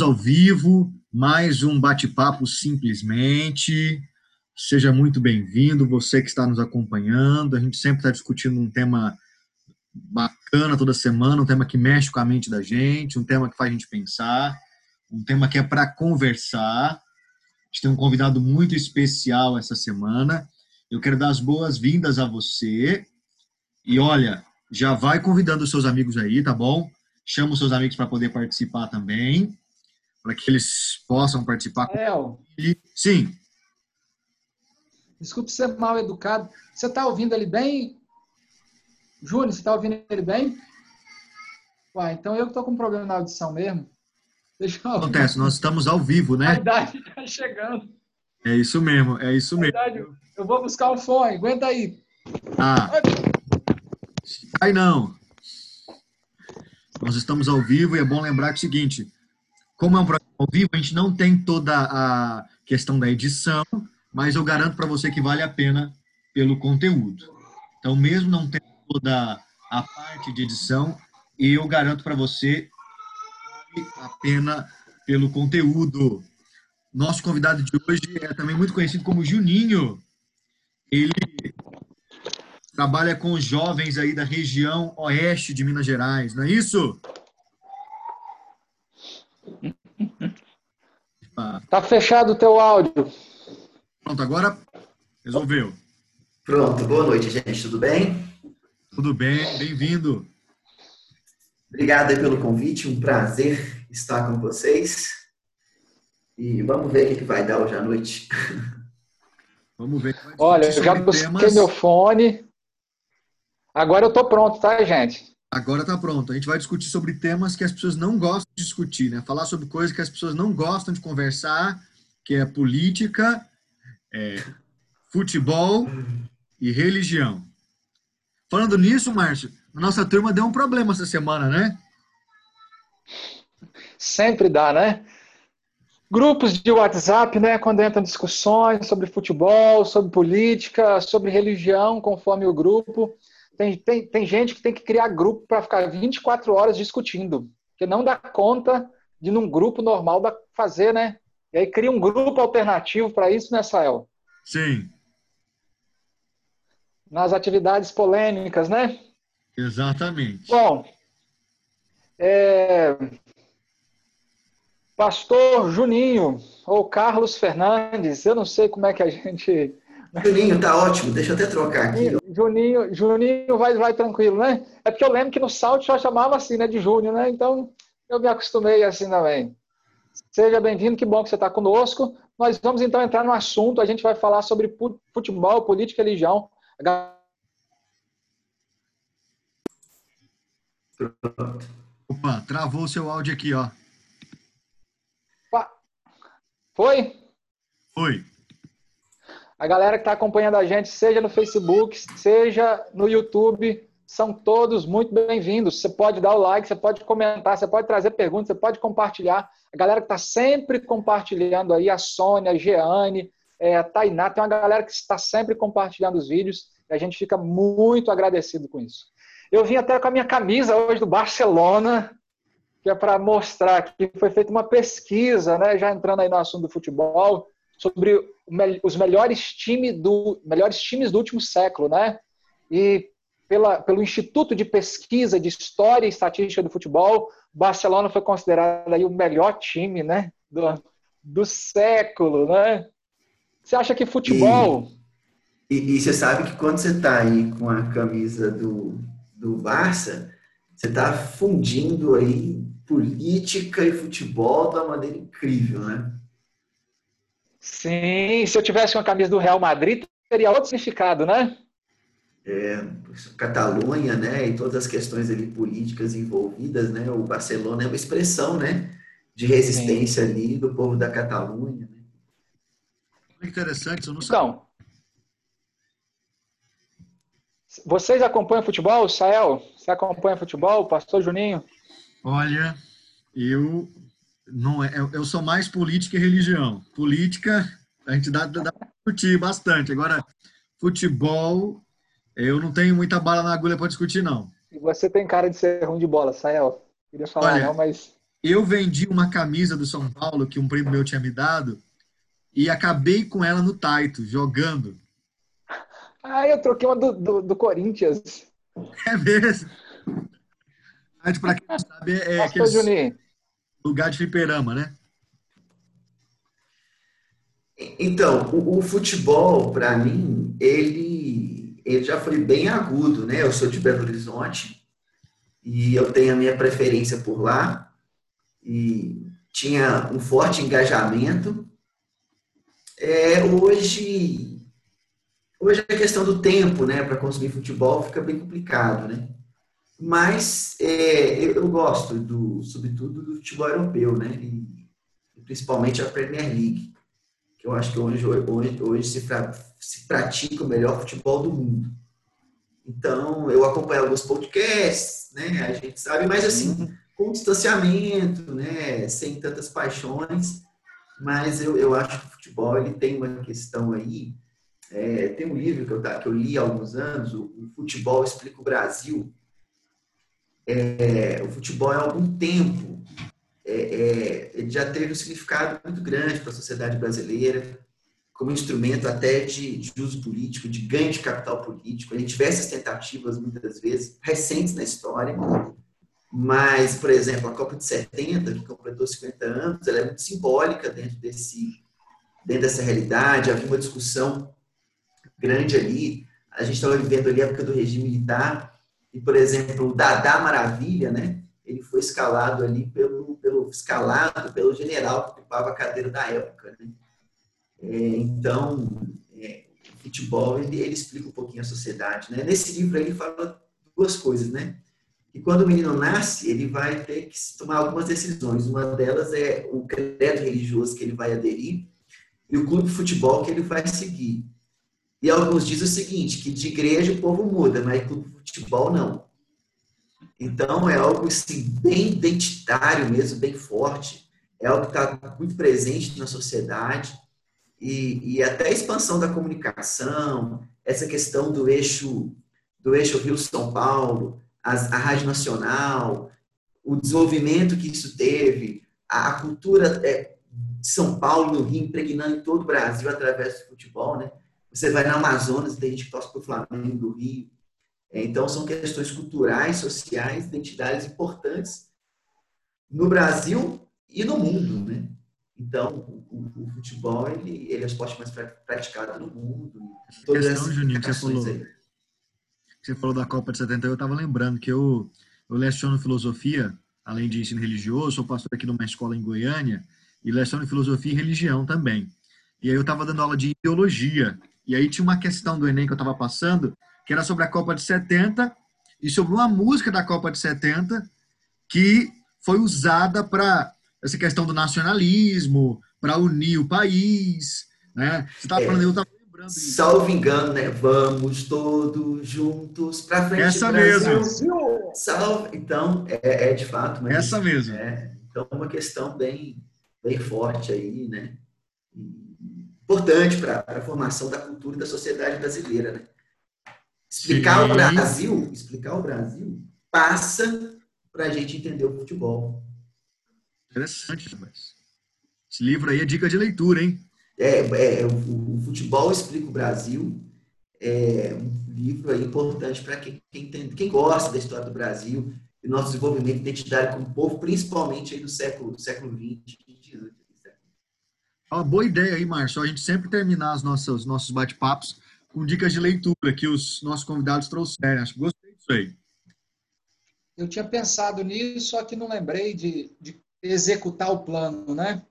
Estamos ao vivo, mais um bate-papo simplesmente. Seja muito bem-vindo, você que está nos acompanhando. A gente sempre está discutindo um tema bacana toda semana, um tema que mexe com a mente da gente, um tema que faz a gente pensar, um tema que é para conversar. A gente tem um convidado muito especial essa semana. Eu quero dar as boas-vindas a você. E olha, já vai convidando os seus amigos aí, tá bom? Chama os seus amigos para poder participar também, para que eles possam participar. El, Sim. Desculpe ser mal educado. Você está ouvindo ele bem? Júnior, você está ouvindo ele bem? Uai, então eu que estou com problema na audição mesmo. Deixa eu... Acontece, nós estamos ao vivo, né? A idade está chegando. É isso mesmo, é isso mesmo. Idade, eu vou buscar o fone, aguenta aí. Ah. Ai, não. Nós estamos ao vivo e é bom lembrar que é o seguinte, como é um programa ao vivo, a gente não tem toda a questão da edição, mas eu garanto para você que vale a pena pelo conteúdo. Então, mesmo não tendo toda a parte de edição, eu garanto para você que vale a pena pelo conteúdo. Nosso convidado de hoje é também muito conhecido como Juninho. Ele trabalha com jovens aí da região oeste de Minas Gerais, não é isso? Tá fechado o teu áudio. Pronto, agora resolveu. Pronto, boa noite, gente, tudo bem? Tudo bem, bem-vindo. Obrigado pelo convite, um prazer estar com vocês. E vamos ver o que vai dar hoje à noite. Vamos ver. Olha, eu já busquei temas... meu fone. Agora eu tô pronto, tá, gente? Agora tá pronto. A gente vai discutir sobre temas que as pessoas não gostam de discutir, né? Falar sobre coisas que as pessoas não gostam de conversar, que é política, é, futebol e religião. Falando nisso, Márcio, a nossa turma deu um problema essa semana, né? Sempre dá, né? Grupos de WhatsApp, né? Quando entram discussões sobre futebol, sobre política, sobre religião, conforme o grupo. Tem, tem, tem gente que tem que criar grupo para ficar 24 horas discutindo, porque não dá conta de num grupo normal fazer, né? E aí cria um grupo alternativo para isso, né, Sael? Sim. Nas atividades polêmicas, né? Exatamente. Bom, é... Pastor Juninho, ou Carlos Fernandes, eu não sei como é que a gente Juninho, tá ótimo, deixa eu até trocar aqui. Juninho, Juninho vai, vai tranquilo, né? É porque eu lembro que no Salt já chamava assim, né, de Júnior, né? Então eu me acostumei assim também. Seja bem-vindo, que bom que você está conosco. Nós vamos então entrar no assunto, a gente vai falar sobre futebol, política e religião. Opa, travou o seu áudio aqui, ó. Foi? Foi. A galera que está acompanhando a gente, seja no Facebook, seja no YouTube, são todos muito bem-vindos. Você pode dar o like, você pode comentar, você pode trazer perguntas, você pode compartilhar. A galera que está sempre compartilhando aí, a Sônia, a Jeane, é, a Tainá, tem uma galera que está sempre compartilhando os vídeos e a gente fica muito agradecido com isso. Eu vim até com a minha camisa hoje do Barcelona, que é para mostrar que foi feita uma pesquisa, né, já entrando aí no assunto do futebol, sobre os melhores, time do, melhores times do último século, né? E pela, pelo Instituto de Pesquisa de História e Estatística do Futebol, Barcelona foi considerado aí o melhor time, né? Do, do século, né? Você acha que futebol... E, e, e você sabe que quando você está aí com a camisa do, do Barça, você está fundindo aí política e futebol de uma maneira incrível, né? Sim, se eu tivesse uma camisa do Real Madrid, teria outro significado, né? É, Catalunha, né, e todas as questões ali políticas envolvidas, né, o Barcelona é uma expressão, né, de resistência Sim. ali do povo da Catalunha. Né? Interessante, eu não sei. Então, vocês acompanham futebol, Sael? Você acompanha futebol, Pastor Juninho? Olha, eu não é, eu sou mais política e religião. Política, a gente dá, dá para discutir bastante. Agora, futebol, eu não tenho muita bala na agulha para discutir, não. E você tem cara de ser ruim de bola, Sael. Queria falar Olha, não, mas. Eu vendi uma camisa do São Paulo que um primo meu tinha me dado e acabei com ela no Taito, jogando. Ah, eu troquei uma do, do, do Corinthians. É mesmo? Para quem não sabe, é aquele lugar de fliperama, né? Então, o, o futebol, para mim, ele, ele já foi bem agudo, né? Eu sou de Belo Horizonte e eu tenho a minha preferência por lá e tinha um forte engajamento. É, hoje, hoje a questão do tempo, né, para consumir futebol fica bem complicado, né? Mas é, eu, eu, gosto, do, sobretudo, do futebol europeu, né? E, principalmente a Premier League, que eu acho que hoje, hoje, hoje se, se pratica o melhor futebol do mundo. Então, eu acompanho alguns podcasts, né? A gente sabe, mas assim, com distanciamento, né? Sem tantas paixões. Mas eu, eu acho que o futebol ele tem uma questão aí. É, tem um livro que eu, que eu li há alguns anos, o, o Futebol Explica o Brasil, é, o futebol há algum tempo é, é, ele já teve um significado muito grande para a sociedade brasileira, como instrumento até de, de, uso político, de ganho de capital político. A gente vê essas tentativas muitas vezes, recentes na história, mas, por exemplo, a Copa de 70, que completou 50 anos, ela é muito simbólica dentro, desse, dentro dessa realidade. Havia uma discussão grande ali. A gente estava vivendo ali a época do regime militar, e, por exemplo, o Dadá Maravilha, né? Ele foi escalado ali pelo, pelo escalado pelo general que ocupava a cadeira da época, né? É, então, é, o futebol ele, ele explica um pouquinho a sociedade, né? Nesse livro ele fala duas coisas, né? E quando o menino nasce, ele vai ter que tomar algumas decisões. Uma delas é o credo religioso que ele vai aderir e o clube de futebol que ele vai seguir. E alguns dizem o seguinte, que de igreja o povo muda, mas de futebol não. Então é algo assim, bem identitário mesmo, bem forte. É algo que está muito presente na sociedade. E, e até a expansão da comunicação, essa questão do eixo do eixo Rio-São Paulo, as, a Rádio Nacional, o desenvolvimento que isso teve, a, a cultura é, de São Paulo, no Rio, impregnando em todo o Brasil através do futebol, né? Você vai na Amazonas, tem gente que torce para o Flamengo do Rio. É, então, são questões culturais, sociais, identitárias importantes no Brasil e no mundo, né? Então, o, o, futebol, ele, ele é o esporte mais praticado no mundo. Todas questão, Juninho, que você falou, aí. você falou da Copa de 70, eu estava lembrando que eu, eu leciono filosofia, além de ensino religioso, sou pastor aqui numa escola em Goiânia, e leciono filosofia e religião também. E aí eu estava dando aula de ideologia, e aí tinha uma questão do Enem que eu estava passando, que era sobre a Copa de 70 e sobre uma música da Copa de 70 que foi usada para essa questão do nacionalismo, para unir o país, né? Você estava é, falando, eu estava lembrando. Salvo engano, né? Vamos todos juntos para frente. Essa mesmo. Salve. Então, é, é de fato. Mas, Essa mesmo. É, então, uma questão bem, bem forte aí, né? Importante para a formação da cultura e da sociedade brasileira, né? Explicar Sim. o Brasil, explicar o Brasil passa para a gente entender o futebol. Interessante, mas esse livro aí é dica de leitura, hein? É, é o, o Futebol Explica o Brasil é um livro aí importante para quem, quem, quem gosta da história do Brasil e nosso desenvolvimento identitário como povo, principalmente aí do século, século XX uma boa ideia aí, Márcio. A gente sempre terminar os nossos, nossos bate-papos com dicas de leitura que os nossos convidados trouxeram. Acho que gostei disso aí. Eu tinha pensado nisso, só que não lembrei de, de executar o plano, né?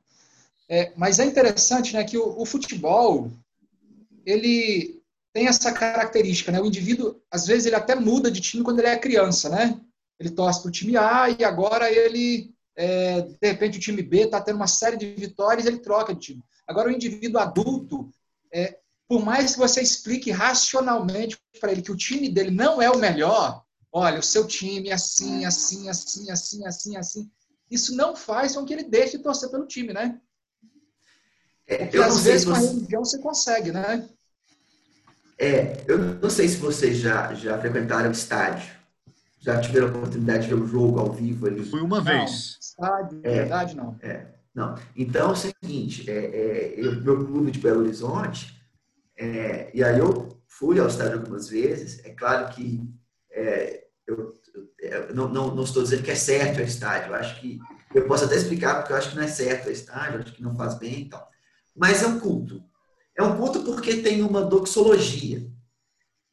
É, mas é interessante, né, que o, o, futebol ele tem essa característica, né? O indivíduo às vezes ele até muda de time quando ele é criança, né? Ele torce para o time A e agora ele é, de repente o time B está tendo uma série de vitórias, ele troca de time. Agora o indivíduo adulto é, por mais que você explique racionalmente para ele que o time dele não é o melhor, olha, o seu time é assim, assim, assim, assim, assim, assim. Isso não faz com que ele deixe de torcer pelo time, né? É, Porque às vezes com a religião você consegue, né? É, eu não sei se vocês já, já frequentaram o estádio. Já tiveram a oportunidade de ver o jogo ao vivo ali? Fui uma vez. Estádio, é, verdade, não. É, não. Então é o seguinte, é, é, eu, meu clube de Belo Horizonte, é, e aí eu fui ao estádio algumas vezes. É claro que é, eu, eu não, não, não, estou dizendo que é certo o estádio. Eu acho que eu posso até explicar porque eu acho que não é certo o estádio, acho que não faz bem e tal. Mas é um culto. É um culto porque tem uma doxologia.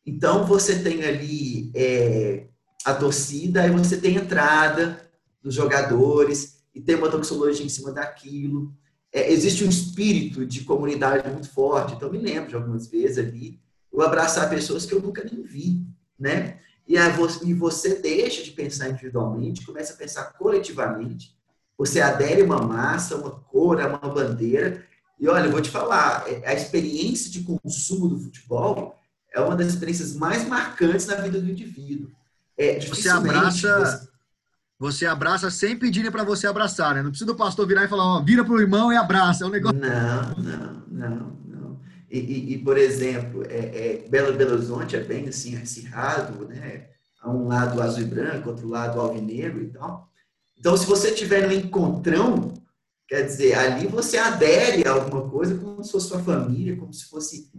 Então, você tem ali é, a torcida, e você tem entrada dos jogadores, e tem uma doxologia em cima daquilo. É, existe um espírito de comunidade muito forte. Então, me lembro de algumas vezes ali, eu abraçar pessoas que eu nunca nem vi, né? E, aí você, e você deixa de pensar individualmente, começa a pensar coletivamente. Você adere uma massa, uma cor, uma bandeira, e olha, eu vou te falar, é, a experiência de consumo do futebol é uma das experiências mais marcantes na vida do indivíduo. É, você abraça, você... você... abraça sem pedir para você abraçar, né? Não precisa do pastor virar e falar, ó, vira pro irmão e abraça, é um negócio. Não, não, não, não. E, e, e por exemplo, é, é, Belo, Belo Horizonte é bem assim acirrado, né? A um lado azul e branco, outro lado alvinegro e tal. Então, se você tiver no encontrão, Quer dizer, ali você adere a alguma coisa como se fosse sua família, como se fosse.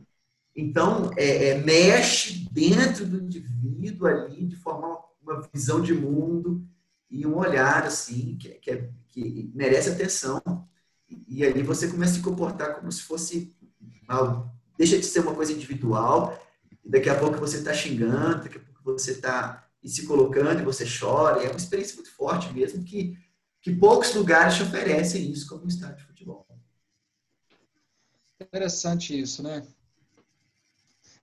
Então, é, é, mexe dentro do indivíduo ali de formar uma visão de mundo e um olhar assim que, que, é, que merece atenção. E, ali você começa a se comportar como se fosse. Deixa de ser uma coisa individual, e daqui a pouco você está xingando, daqui a pouco você está se colocando e você chora. É uma experiência muito forte mesmo que que poucos lugares te oferecem isso como um estádio de futebol. Interessante isso, né?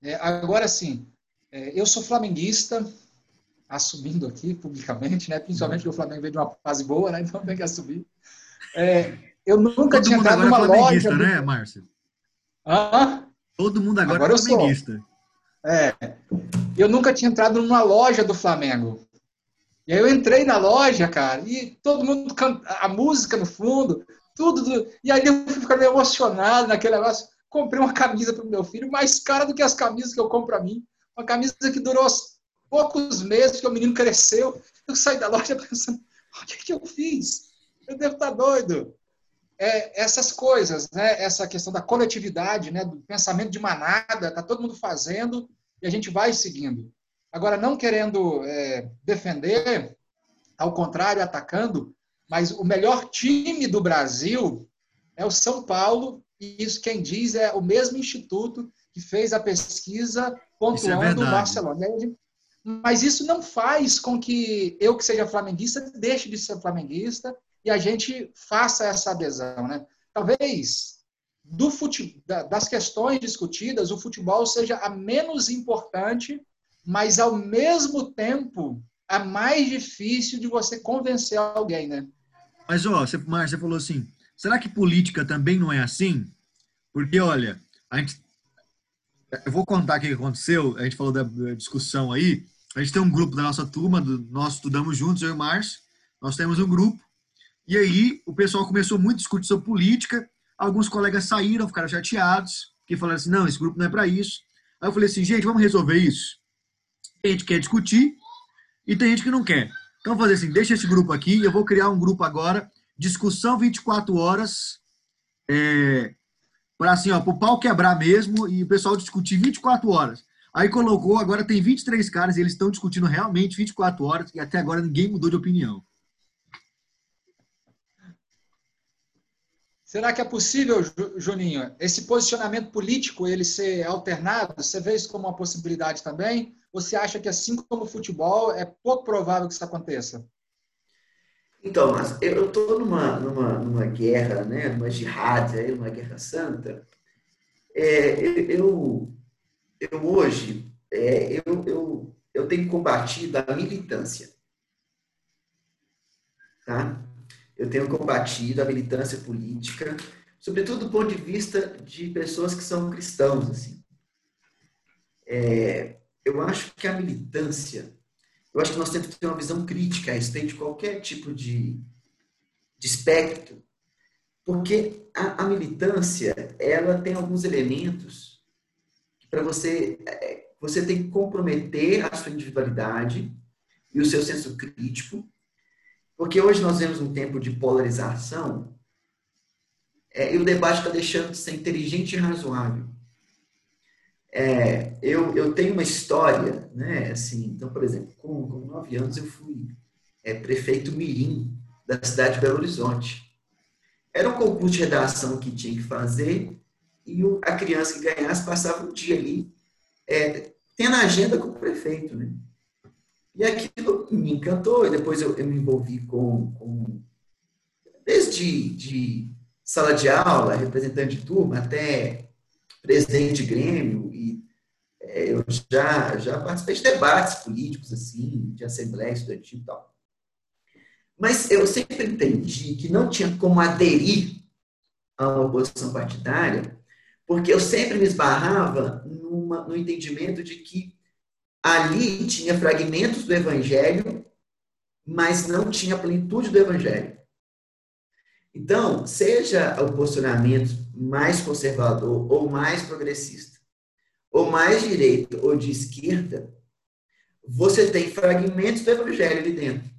É, agora sim, é, eu sou flamenguista, assumindo aqui publicamente, né? Principalmente porque o Flamengo veio de uma fase boa, né? Então tem que assumir. É, eu nunca Todo tinha entrado numa é loja. Do... né, Márcio? Hã? Todo mundo agora, agora é flamenguista. É. Eu nunca tinha entrado numa loja do Flamengo. E aí eu entrei na loja, cara, e todo mundo canta a música no fundo, tudo. E aí eu fui ficando emocionado naquele negócio. Comprei uma camisa para o meu filho, mais cara do que as camisas que eu compro para mim. Uma camisa que durou poucos meses, que o menino cresceu. Eu saí da loja pensando, o que, que eu fiz? Eu devo estar tá doido. É, essas coisas, né? essa questão da coletividade, né? do pensamento de manada, está todo mundo fazendo e a gente vai seguindo. Agora, não querendo é, defender, ao contrário, atacando, mas o melhor time do Brasil é o São Paulo, isso quem diz é o mesmo instituto que fez a pesquisa pontuando é o Barcelona. Mas isso não faz com que eu, que seja flamenguista, deixe de ser flamenguista e a gente faça essa adesão. Né? Talvez do fute... das questões discutidas, o futebol seja a menos importante mas ao mesmo tempo é mais difícil de você convencer alguém, né? Mas, ó, você, Márcia, você falou assim, será que política também não é assim? Porque, olha, a gente, eu vou contar o que aconteceu, a gente falou da discussão aí, a gente tem um grupo da nossa turma, do, nós estudamos juntos, eu e o Márcio, nós temos um grupo, e aí o pessoal começou muito a discutir sobre política, alguns colegas saíram, ficaram chateados, que falaram assim, não, esse grupo não é para isso. Aí eu falei assim, gente, vamos resolver isso? Tem gente que quer discutir e tem gente que não quer. Então, vou fazer assim, deixa esse grupo aqui, eu vou criar um grupo agora, discussão 24 horas, é, para assim, ó, o pau quebrar mesmo e o pessoal discutir 24 horas. Aí colocou, agora tem 23 caras e eles estão discutindo realmente 24 horas e até agora ninguém mudou de opinião. Será que é possível, Juninho, esse posicionamento político ele ser alternado? Você vê isso como uma possibilidade também? Você acha que, assim como o futebol, é pouco provável que isso aconteça? Então, mas eu estou numa, numa, numa guerra, né, numa jihad, uma guerra santa. É, eu, eu hoje, é, eu, eu, eu tenho combatido a militância. Tá? Eu tenho combatido a militância política, sobretudo do ponto de vista de pessoas que são cristãos. Assim. É, eu acho que a militância eu acho que nós temos que ter uma visão crítica a respeito de qualquer tipo de, de espectro, porque a, a militância, ela tem alguns elementos que para você, é, você tem que comprometer a sua individualidade e o seu senso crítico, porque hoje nós vemos um tempo de polarização é, e o debate está deixando de ser inteligente e razoável. É, eu, eu tenho uma história, né, assim, então, por exemplo, com, com nove anos eu fui é, prefeito mirim da cidade de Belo Horizonte. Era um concurso de redação que tinha que fazer e a criança que ganhasse passava um dia ali é, tendo agenda com o prefeito, né? E aquilo me encantou, e depois eu, eu me envolvi com, com desde de sala de aula, representante de turma, até presidente de Grêmio, e é, eu já, já participei de debates políticos, assim, de assembleia estudantil e tal. Mas eu sempre entendi que não tinha como aderir a uma oposição partidária, porque eu sempre me esbarrava numa, no entendimento de que ali tinha fragmentos do evangelho, mas não tinha plenitude do evangelho. Então, seja o posicionamento mais conservador ou mais progressista, ou mais direito ou de esquerda, você tem fragmentos do evangelho ali dentro.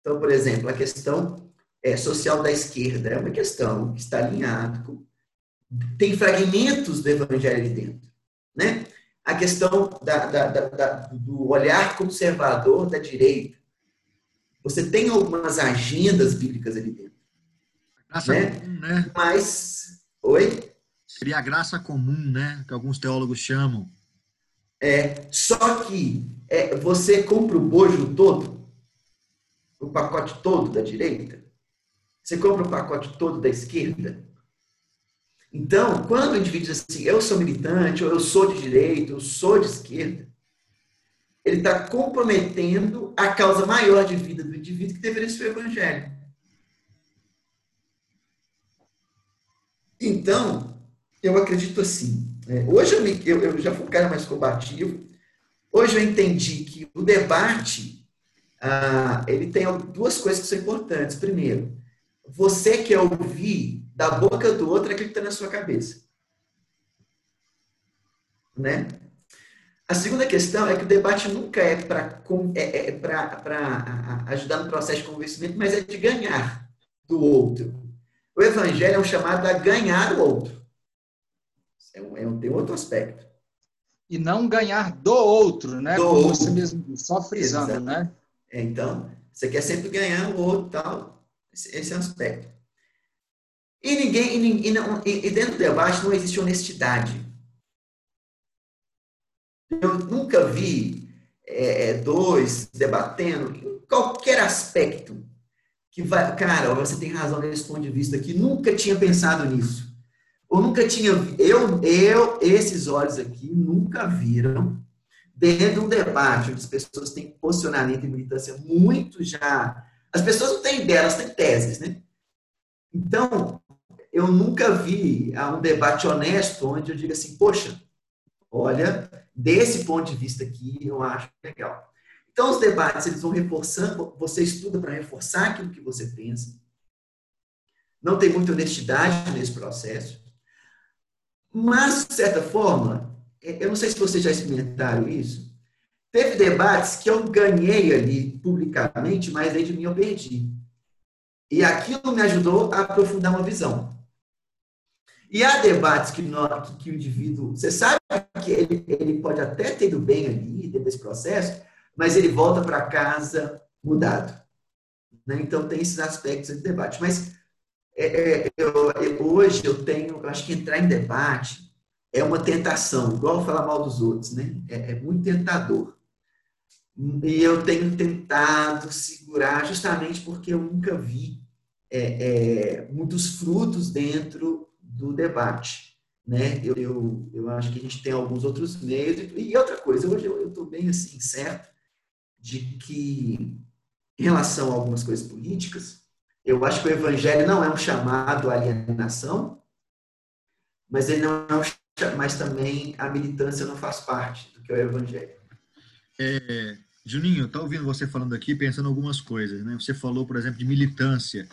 Então, por exemplo, a questão é, social da esquerda é uma questão que está alinhada com. Tem fragmentos do evangelho ali dentro. Né? A questão da, da, da, do olhar conservador da direita. Você tem algumas agendas bíblicas ali dentro. Graça né? né? Mas. Oi? Seria a graça comum, né? Que alguns teólogos chamam. É, só que é, você compra o bojo todo, o pacote todo da direita, você compra o pacote todo da esquerda. Então, quando o indivíduo diz assim, eu sou militante, ou eu sou de direita, eu sou de esquerda, ele está comprometendo a causa maior de vida do indivíduo que deveria ser o evangelho. Então, eu acredito assim. É, hoje eu, me, eu, eu, já fui um cara mais combativo. Hoje eu entendi que o debate ah, ele tem duas coisas que são importantes. Primeiro, você quer ouvir da boca do outro aquilo que está na sua cabeça. Né? A segunda questão é que o debate nunca é para é, é ajudar no processo de convencimento, mas é de ganhar do outro. O evangelho é um chamado a ganhar o outro. É um, é um, tem outro aspecto. E não ganhar do outro, né? Do Como outro. você mesmo, só frisando, Exato. né? É, então, você quer sempre ganhar o outro tal. Esse, esse é o aspecto. E ninguém, e, e, não, e, e dentro do debate não existe honestidade. Eu nunca vi é, dois debatendo em qualquer aspecto que vai, cara, você tem razão nesse ponto de vista aqui, nunca tinha pensado nisso. Ou nunca tinha, eu, eu, esses olhos aqui nunca viram dentro de um debate onde as pessoas têm posicionamento e militância muito já. As pessoas não têm ideia, elas têm teses, né? Então, eu nunca vi um debate honesto onde eu diga assim, poxa, olha, desse ponto de vista aqui, eu acho legal. Então, os debates, eles vão reforçando, você estuda para reforçar aquilo que você pensa. Não tem muita honestidade nesse processo. Mas, de certa forma, é, eu não sei se vocês já experimentaram isso, teve debates que eu ganhei ali publicamente, mas aí de mim eu perdi. E aquilo me ajudou a aprofundar uma visão. E há debates que, que, que o indivíduo. Você sabe que ele, ele pode até ter ido bem ali, dentro desse processo, mas ele volta para casa mudado. Né? Então, tem esses aspectos de debate. Mas é, é, eu, eu, hoje eu tenho, eu acho que entrar em debate é uma tentação, igual falar mal dos outros, né? É, é muito tentador. E eu tenho tentado segurar justamente porque eu nunca vi é, é, muitos frutos dentro do debate. Né? Eu, eu, eu, acho que a gente tem alguns outros meios. E outra coisa, hoje eu estou bem assim, certo de que, em relação a algumas coisas políticas, eu acho que o evangelho não é um chamado à alienação, mas ele não é um, mas também a militância não faz parte do que é o evangelho. É, Juninho, tá ouvindo você falando aqui, pensando algumas coisas, né? Você falou, por exemplo, de militância.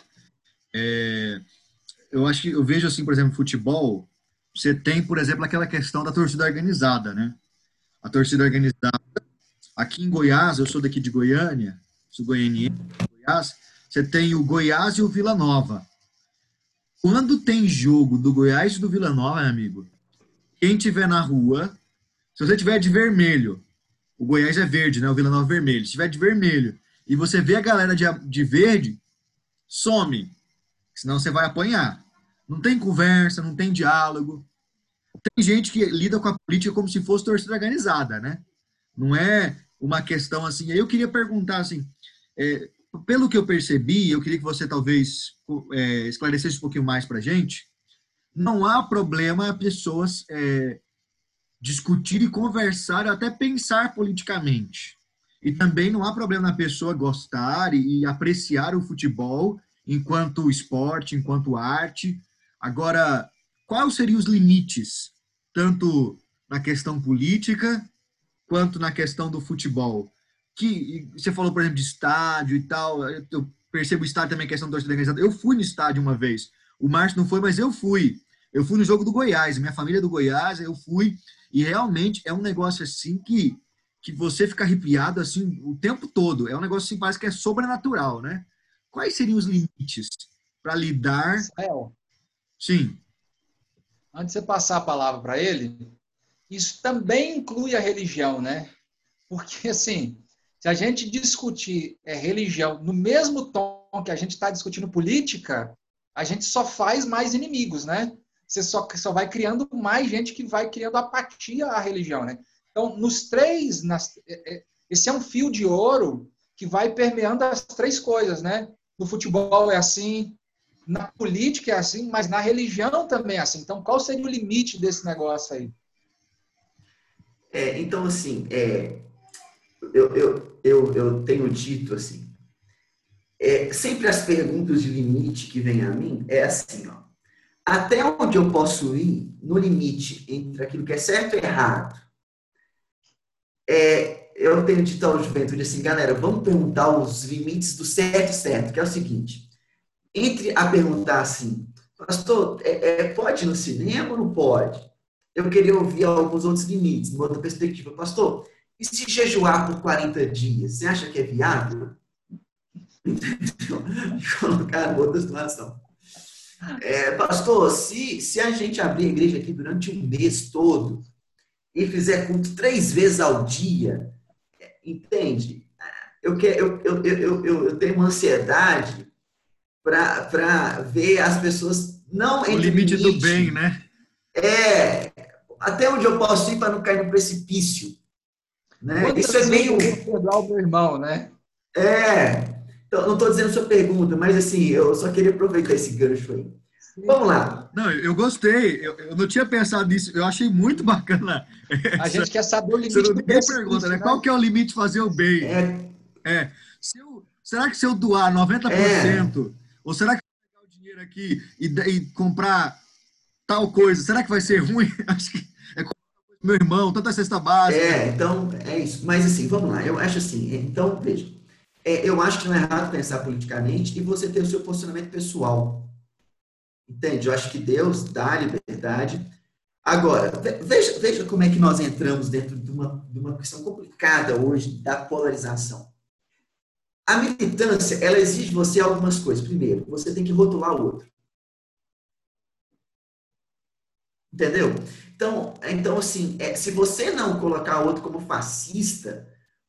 É, eu acho que eu vejo assim, por exemplo, futebol, você tem, por exemplo, aquela questão da torcida organizada, né? A torcida organizada, aqui em Goiás, eu sou daqui de Goiânia, sou goianiense, Goiás, você tem o Goiás e o Vila Nova. Quando tem jogo do Goiás e do Vila Nova, meu amigo, quem tiver na rua, se você tiver de vermelho, o Goiás é verde, né? O Vila Nova é vermelho. Se tiver de vermelho e você vê a galera de, de verde, some. Senão você vai apanhar. Não tem conversa, não tem diálogo. Tem gente que lida com a política como se fosse torcida organizada, né? Não é uma questão assim. Eu queria perguntar assim, é, pelo que eu percebi, eu queria que você talvez é, esclarecesse um pouquinho mais para gente. Não há problema pessoas é, discutir e conversar, até pensar politicamente. E também não há problema na pessoa gostar e, e apreciar o futebol enquanto esporte, enquanto arte. Agora, quais seriam os limites, tanto na questão política quanto na questão do futebol? Que você falou, por exemplo, de estádio e tal. Eu percebo o estádio também, questão da torcida organizada. Eu fui no estádio uma vez. O Márcio não foi, mas eu fui. Eu fui no jogo do Goiás, minha família é do Goiás, eu fui. E realmente é um negócio assim que, que você fica arrepiado assim o tempo todo. É um negócio assim, parece que é sobrenatural, né? Quais seriam os limites para lidar? Israel, Sim. antes de você passar a palavra para ele, isso também inclui a religião, né? Porque, assim, se a gente discutir é, religião no mesmo tom que a gente está discutindo política, a gente só faz mais inimigos, né? Você só, só vai criando mais gente que vai criando apatia à religião, né? Então, nos três, nas, é, é, esse é um fio de ouro que vai permeando as três coisas, né? No futebol é assim, na política é assim, mas na religião também é assim. Então, qual seria o limite desse negócio aí? É, então, assim, é, eu, eu, eu, eu tenho dito assim, é, sempre as perguntas de limite que vêm a mim é assim, ó, até onde eu posso ir no limite entre aquilo que é certo e errado? É, eu tenho dito ao juventude assim, galera, vamos perguntar os limites do certo e certo, que é o seguinte, entre a perguntar assim, pastor, é, é, pode ir no cinema ou não pode? Eu queria ouvir alguns outros limites, uma outra perspectiva. Pastor, e se jejuar por 40 dias, você acha que é viável? Entendeu? Colocar outra situação. É, pastor, se, se a gente abrir a igreja aqui durante um mês todo e fizer culto três vezes ao dia, entende? Eu, quero, eu, eu, eu, eu, eu tenho uma ansiedade para ver as pessoas não O limite do bem, né? É, até onde eu posso ir para não cair no precipício. Né? Isso é meio. perdoar o meu irmão, né? É. Então, não estou dizendo sua pergunta, mas assim, eu só queria aproveitar esse gancho aí. Vamos lá. Não, eu gostei. Eu, eu, não tinha pensado nisso. Eu achei muito bacana. A essa- gente quer saber o limite Você não do precipício, pergunta, né? né? Qual que é o limite de fazer o bem? É, É. Se eu- será que se eu doar 90%, É. ou será que eu vou pegar o dinheiro aqui e, e comprar tal coisa, será que vai ser ruim? Acho que é meu irmão, tanta cesta básica. é, então é isso. Mas assim, vamos lá. Eu acho assim. Então, veja. é, eu acho que não é errado pensar politicamente e você ter o seu posicionamento pessoal. Entende? Eu acho que Deus dá liberdade. Agora, ve- veja, veja como é que nós entramos dentro de uma, de uma questão complicada hoje da polarização. A militância, ela exige de você algumas coisas. Primeiro, você tem que rotular o outro. Entendeu? Então, então assim, é, se você não colocar o outro como fascista,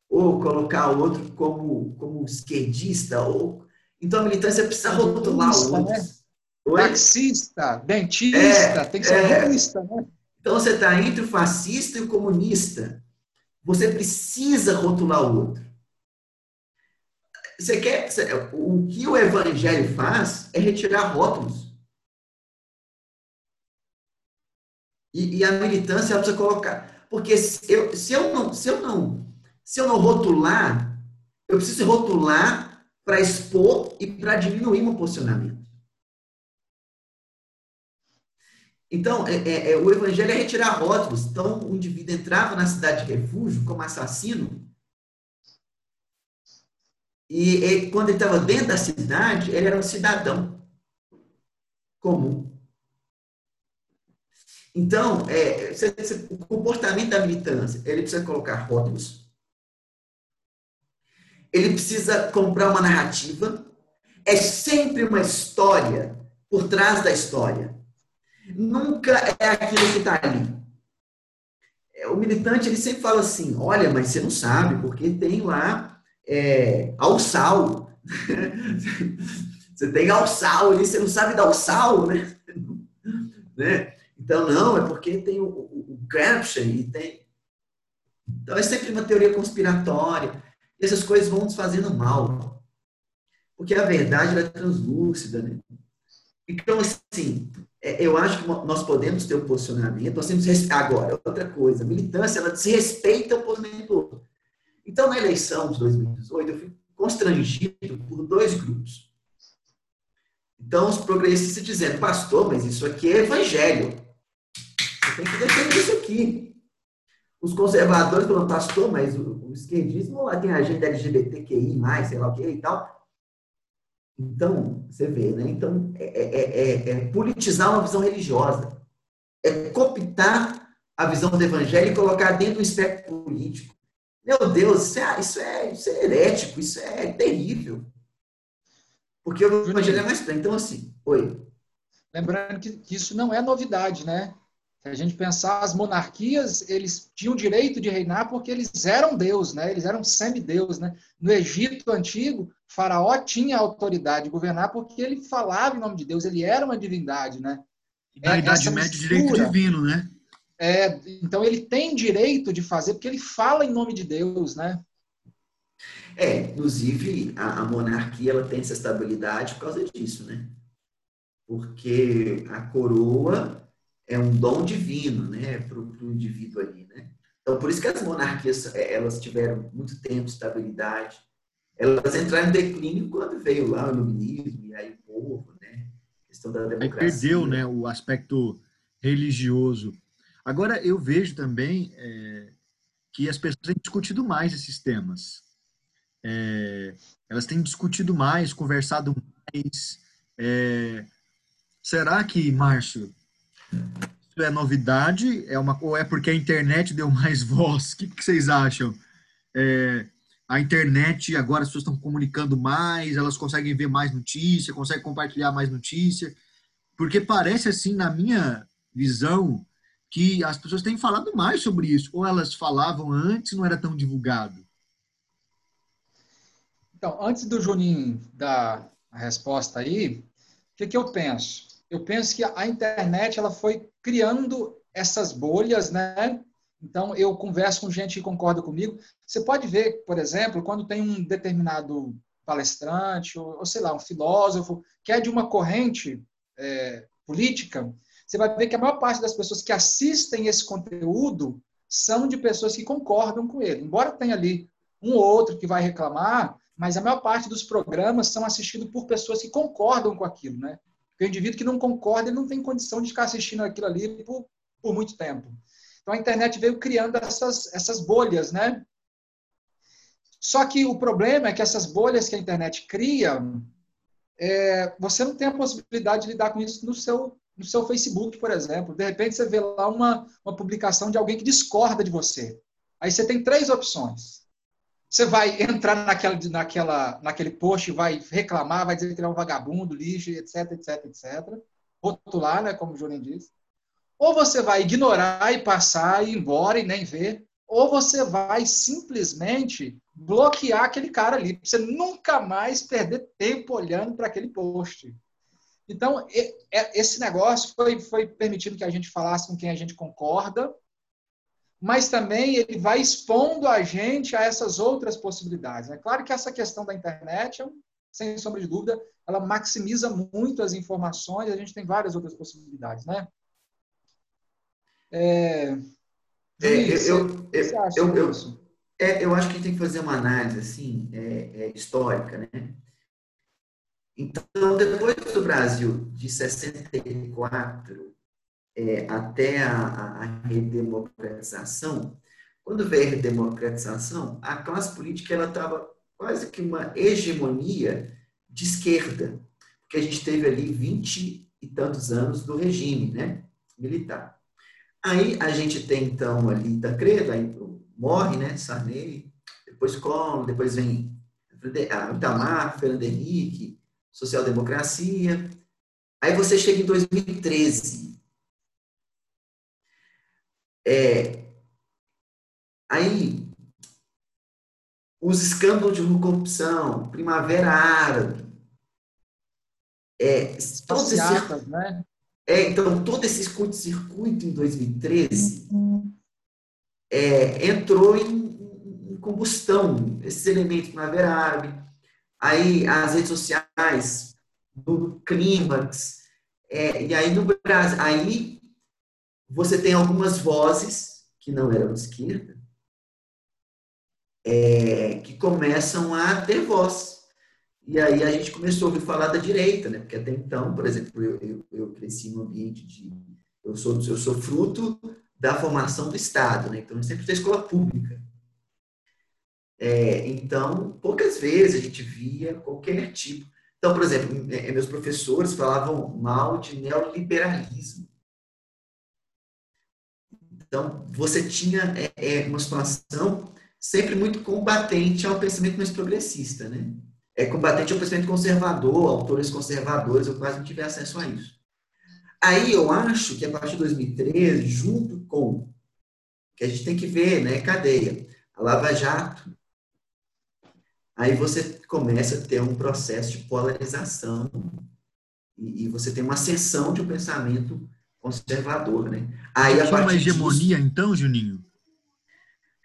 ou colocar o outro como, como esquerdista, ou então a militância precisa rotular o outro. né? Oi? Taxista, dentista, É, tem que ser é. comunista, né? Então você está entre o fascista e o comunista. Você precisa rotular o outro. Você quer, o que o evangelho faz é retirar rótulos. E, e a militância ela precisa colocar, porque se eu, se eu não, se eu não, se eu não rotular, eu preciso rotular para expor e para diminuir meu posicionamento. Então, é, é, é, o evangelho é retirar rótulos. Então, o indivíduo entrava na cidade de refúgio como assassino, E, quando ele estava dentro da cidade, ele era um cidadão comum. Então, é, o comportamento da militância, ele precisa colocar rótulos, ele precisa comprar uma narrativa, é sempre uma história por trás da história. Nunca é aquilo que está ali. É, o militante ele sempre fala assim: olha, mas você não sabe, porque tem lá é, alçal. você tem alçal ali, você não sabe dar alçal, né? né? Então, não, é porque tem o, o, o e tem. Então, é sempre uma teoria conspiratória. E essas coisas vão nos fazendo mal. Porque a verdade é translúcida, né? Então, assim, é, eu acho que nós podemos ter um posicionamento, nós temos agora, outra coisa, a militância, ela desrespeita o posicionamento do outro. Então, na eleição de 2018, eu fui constrangido por dois grupos. Então, os progressistas dizendo, pastor, mas isso aqui é evangelho. Você tem que defender isso aqui. Os conservadores falando, pastor, mas o, o esquerdismo lá tem a agenda LGBTQI, sei lá o que e tal. Então, você vê, né? Então, é, é, é, é politizar uma visão religiosa. É cooptar a visão do evangelho e colocar dentro do espectro político. Meu Deus, isso é, isso é, isso é herético, isso é terrível. Porque o evangelho é mais pleno. Então, assim, oi. Lembrando que isso não é novidade, né? A gente pensar, as monarquias, eles tinham direito de reinar porque eles eram Deus, né? Eles eram semideus, né? No Egito antigo, Faraó tinha autoridade de governar porque ele falava em nome de Deus, ele era uma divindade, né? Na é, Idade Média, direito divino, né? É, então ele tem direito de fazer porque ele fala em nome de Deus, né? É, inclusive a, a monarquia ela tem essa estabilidade por causa disso, né? Porque a coroa é um dom divino, né, para o indivíduo ali, né? Então, por isso que as monarquias, é, elas tiveram muito tempo de estabilidade. Elas entraram em declínio quando veio lá o iluminismo e aí o povo, né? A questão da democracia. Aí perdeu, né, o aspecto religioso. Agora, eu vejo também é, que as pessoas têm discutido mais esses temas. É, elas têm discutido mais, conversado mais. É, será que, Márcio, isso é novidade? É uma, ou é porque a internet deu mais voz? O que, que vocês acham? É, a internet, agora as pessoas estão comunicando mais, elas conseguem ver mais notícia, conseguem compartilhar mais notícia. Porque parece, assim, na minha visão, que as pessoas têm falado mais sobre isso. Ou elas falavam antes, não era tão divulgado. Então, antes do Juninho dar a resposta aí, o que, que eu penso? Eu penso que a internet ela foi criando essas bolhas, né? Então, eu converso com gente que concorda comigo. Você pode ver, por exemplo, quando tem um determinado palestrante, ou, ou sei lá, um filósofo, que é de uma corrente é, política, você vai ver que a maior parte das pessoas que assistem esse conteúdo são de pessoas que concordam com ele. Embora tenha ali um ou outro que vai reclamar, mas a maior parte dos programas são assistidos por pessoas que concordam com aquilo, né? Porque o indivíduo que não concorda, ele não tem condição de ficar assistindo aquilo ali por, por muito tempo. Então a internet veio criando essas, essas bolhas, né? Só que o problema é que essas bolhas que a internet cria, é, você não tem a possibilidade de lidar com isso no seu, no seu Facebook, por exemplo. De repente você vê lá uma, uma publicação de alguém que discorda de você. Aí você tem três opções. Você vai entrar naquela, naquela, naquele post, vai reclamar, vai dizer que ele é um vagabundo, lixo, etc, etc, etc. Rotular, né, como o Juninho disse. Ou você vai ignorar e passar e ir embora e nem ver. Ou você vai simplesmente bloquear aquele cara ali, você nunca mais perder tempo olhando para aquele post. Então, esse negócio foi, foi permitindo que a gente falasse com quem a gente concorda, mas também ele vai expondo a gente a essas outras possibilidades. É claro que essa questão da internet, sem sombra de dúvida, ela maximiza muito as informações, a gente tem várias outras possibilidades, né? É, é, eu, eu, eu, eu, é, eu acho que tem que fazer uma análise assim, é, é, histórica, né? Então, depois do Brasil de 64 é, até a, a, redemocratização, quando veio a redemocratização, a classe política ela estava quase que uma hegemonia de esquerda, porque a gente teve ali 20 e tantos anos do regime né, militar. Aí a gente tem, então, ali Tancredo, aí morre, né, Sarney, depois Collor, depois vem Itamar, Fernando Henrique, social-democracia. Aí você chega em 2013. É, aí, os escândalos de corrupção, Primavera Árabe, é, todo esse, né? é, então, todo esse curto-circuito em 2013 é, entrou em, em, combustão, esses elementos, Primavera Árabe, aí as redes sociais, do clímax, é, e aí no Brasil, aí você tem algumas vozes que não eram de esquerda, é, que começam a ter voz. E aí a gente começou a ouvir falar da direita, né? Porque até então, por exemplo, eu, eu, eu cresci no ambiente de. Eu sou, eu sou fruto da formação do Estado, né? Então, eu sempre fiz escola pública. É, então, poucas vezes a gente via qualquer tipo. Então, por exemplo, é, meus professores falavam mal de neoliberalismo. Então, você tinha é, é, uma situação sempre muito combatente ao pensamento mais progressista, né? É combatente ao pensamento conservador, autores conservadores, eu quase não tive acesso a isso. Aí eu acho que a partir de 2013, junto com que a gente tem que ver, né, cadeia, a Lava Jato, aí você começa a ter um processo de polarização e, e você tem uma ascensão de um pensamento conservador, né? Aí a uma hegemonia, disso, então, Juninho?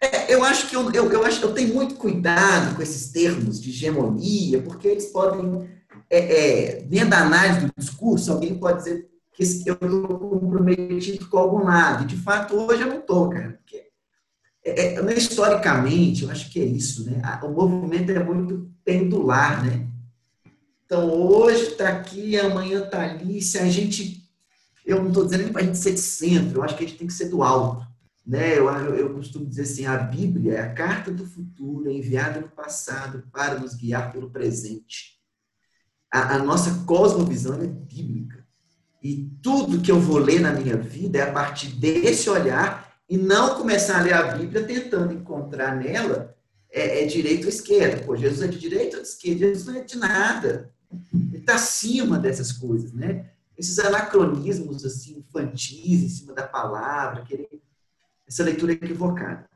É, eu acho que eu, eu, eu, acho que eu tenho muito cuidado com esses termos de hegemonia, porque eles podem, é, é, dentro da análise do discurso, alguém pode dizer que eu estou comprometido com algum lado. E, de fato, hoje eu não estou, cara. Porque, é, é, historicamente, eu acho que é isso, né? O movimento é muito pendular, né? Então, hoje está aqui, amanhã está ali. Se a gente. Eu não estou dizendo para a gente ser de centro, eu acho que a gente tem que ser do alto. Né? Eu, eu costumo dizer assim: a Bíblia é a carta do futuro enviada no passado para nos guiar pelo presente. A, a nossa cosmovisão é bíblica. E tudo que eu vou ler na minha vida é a partir desse olhar e não começar a ler a Bíblia tentando encontrar nela é, é direito ou esquerda. Pô, Jesus é de direita ou de esquerda? Jesus não é de nada. Ele está acima dessas coisas, né? Esses anacronismos assim, infantis em cima da palavra, querer essa leitura equivocada.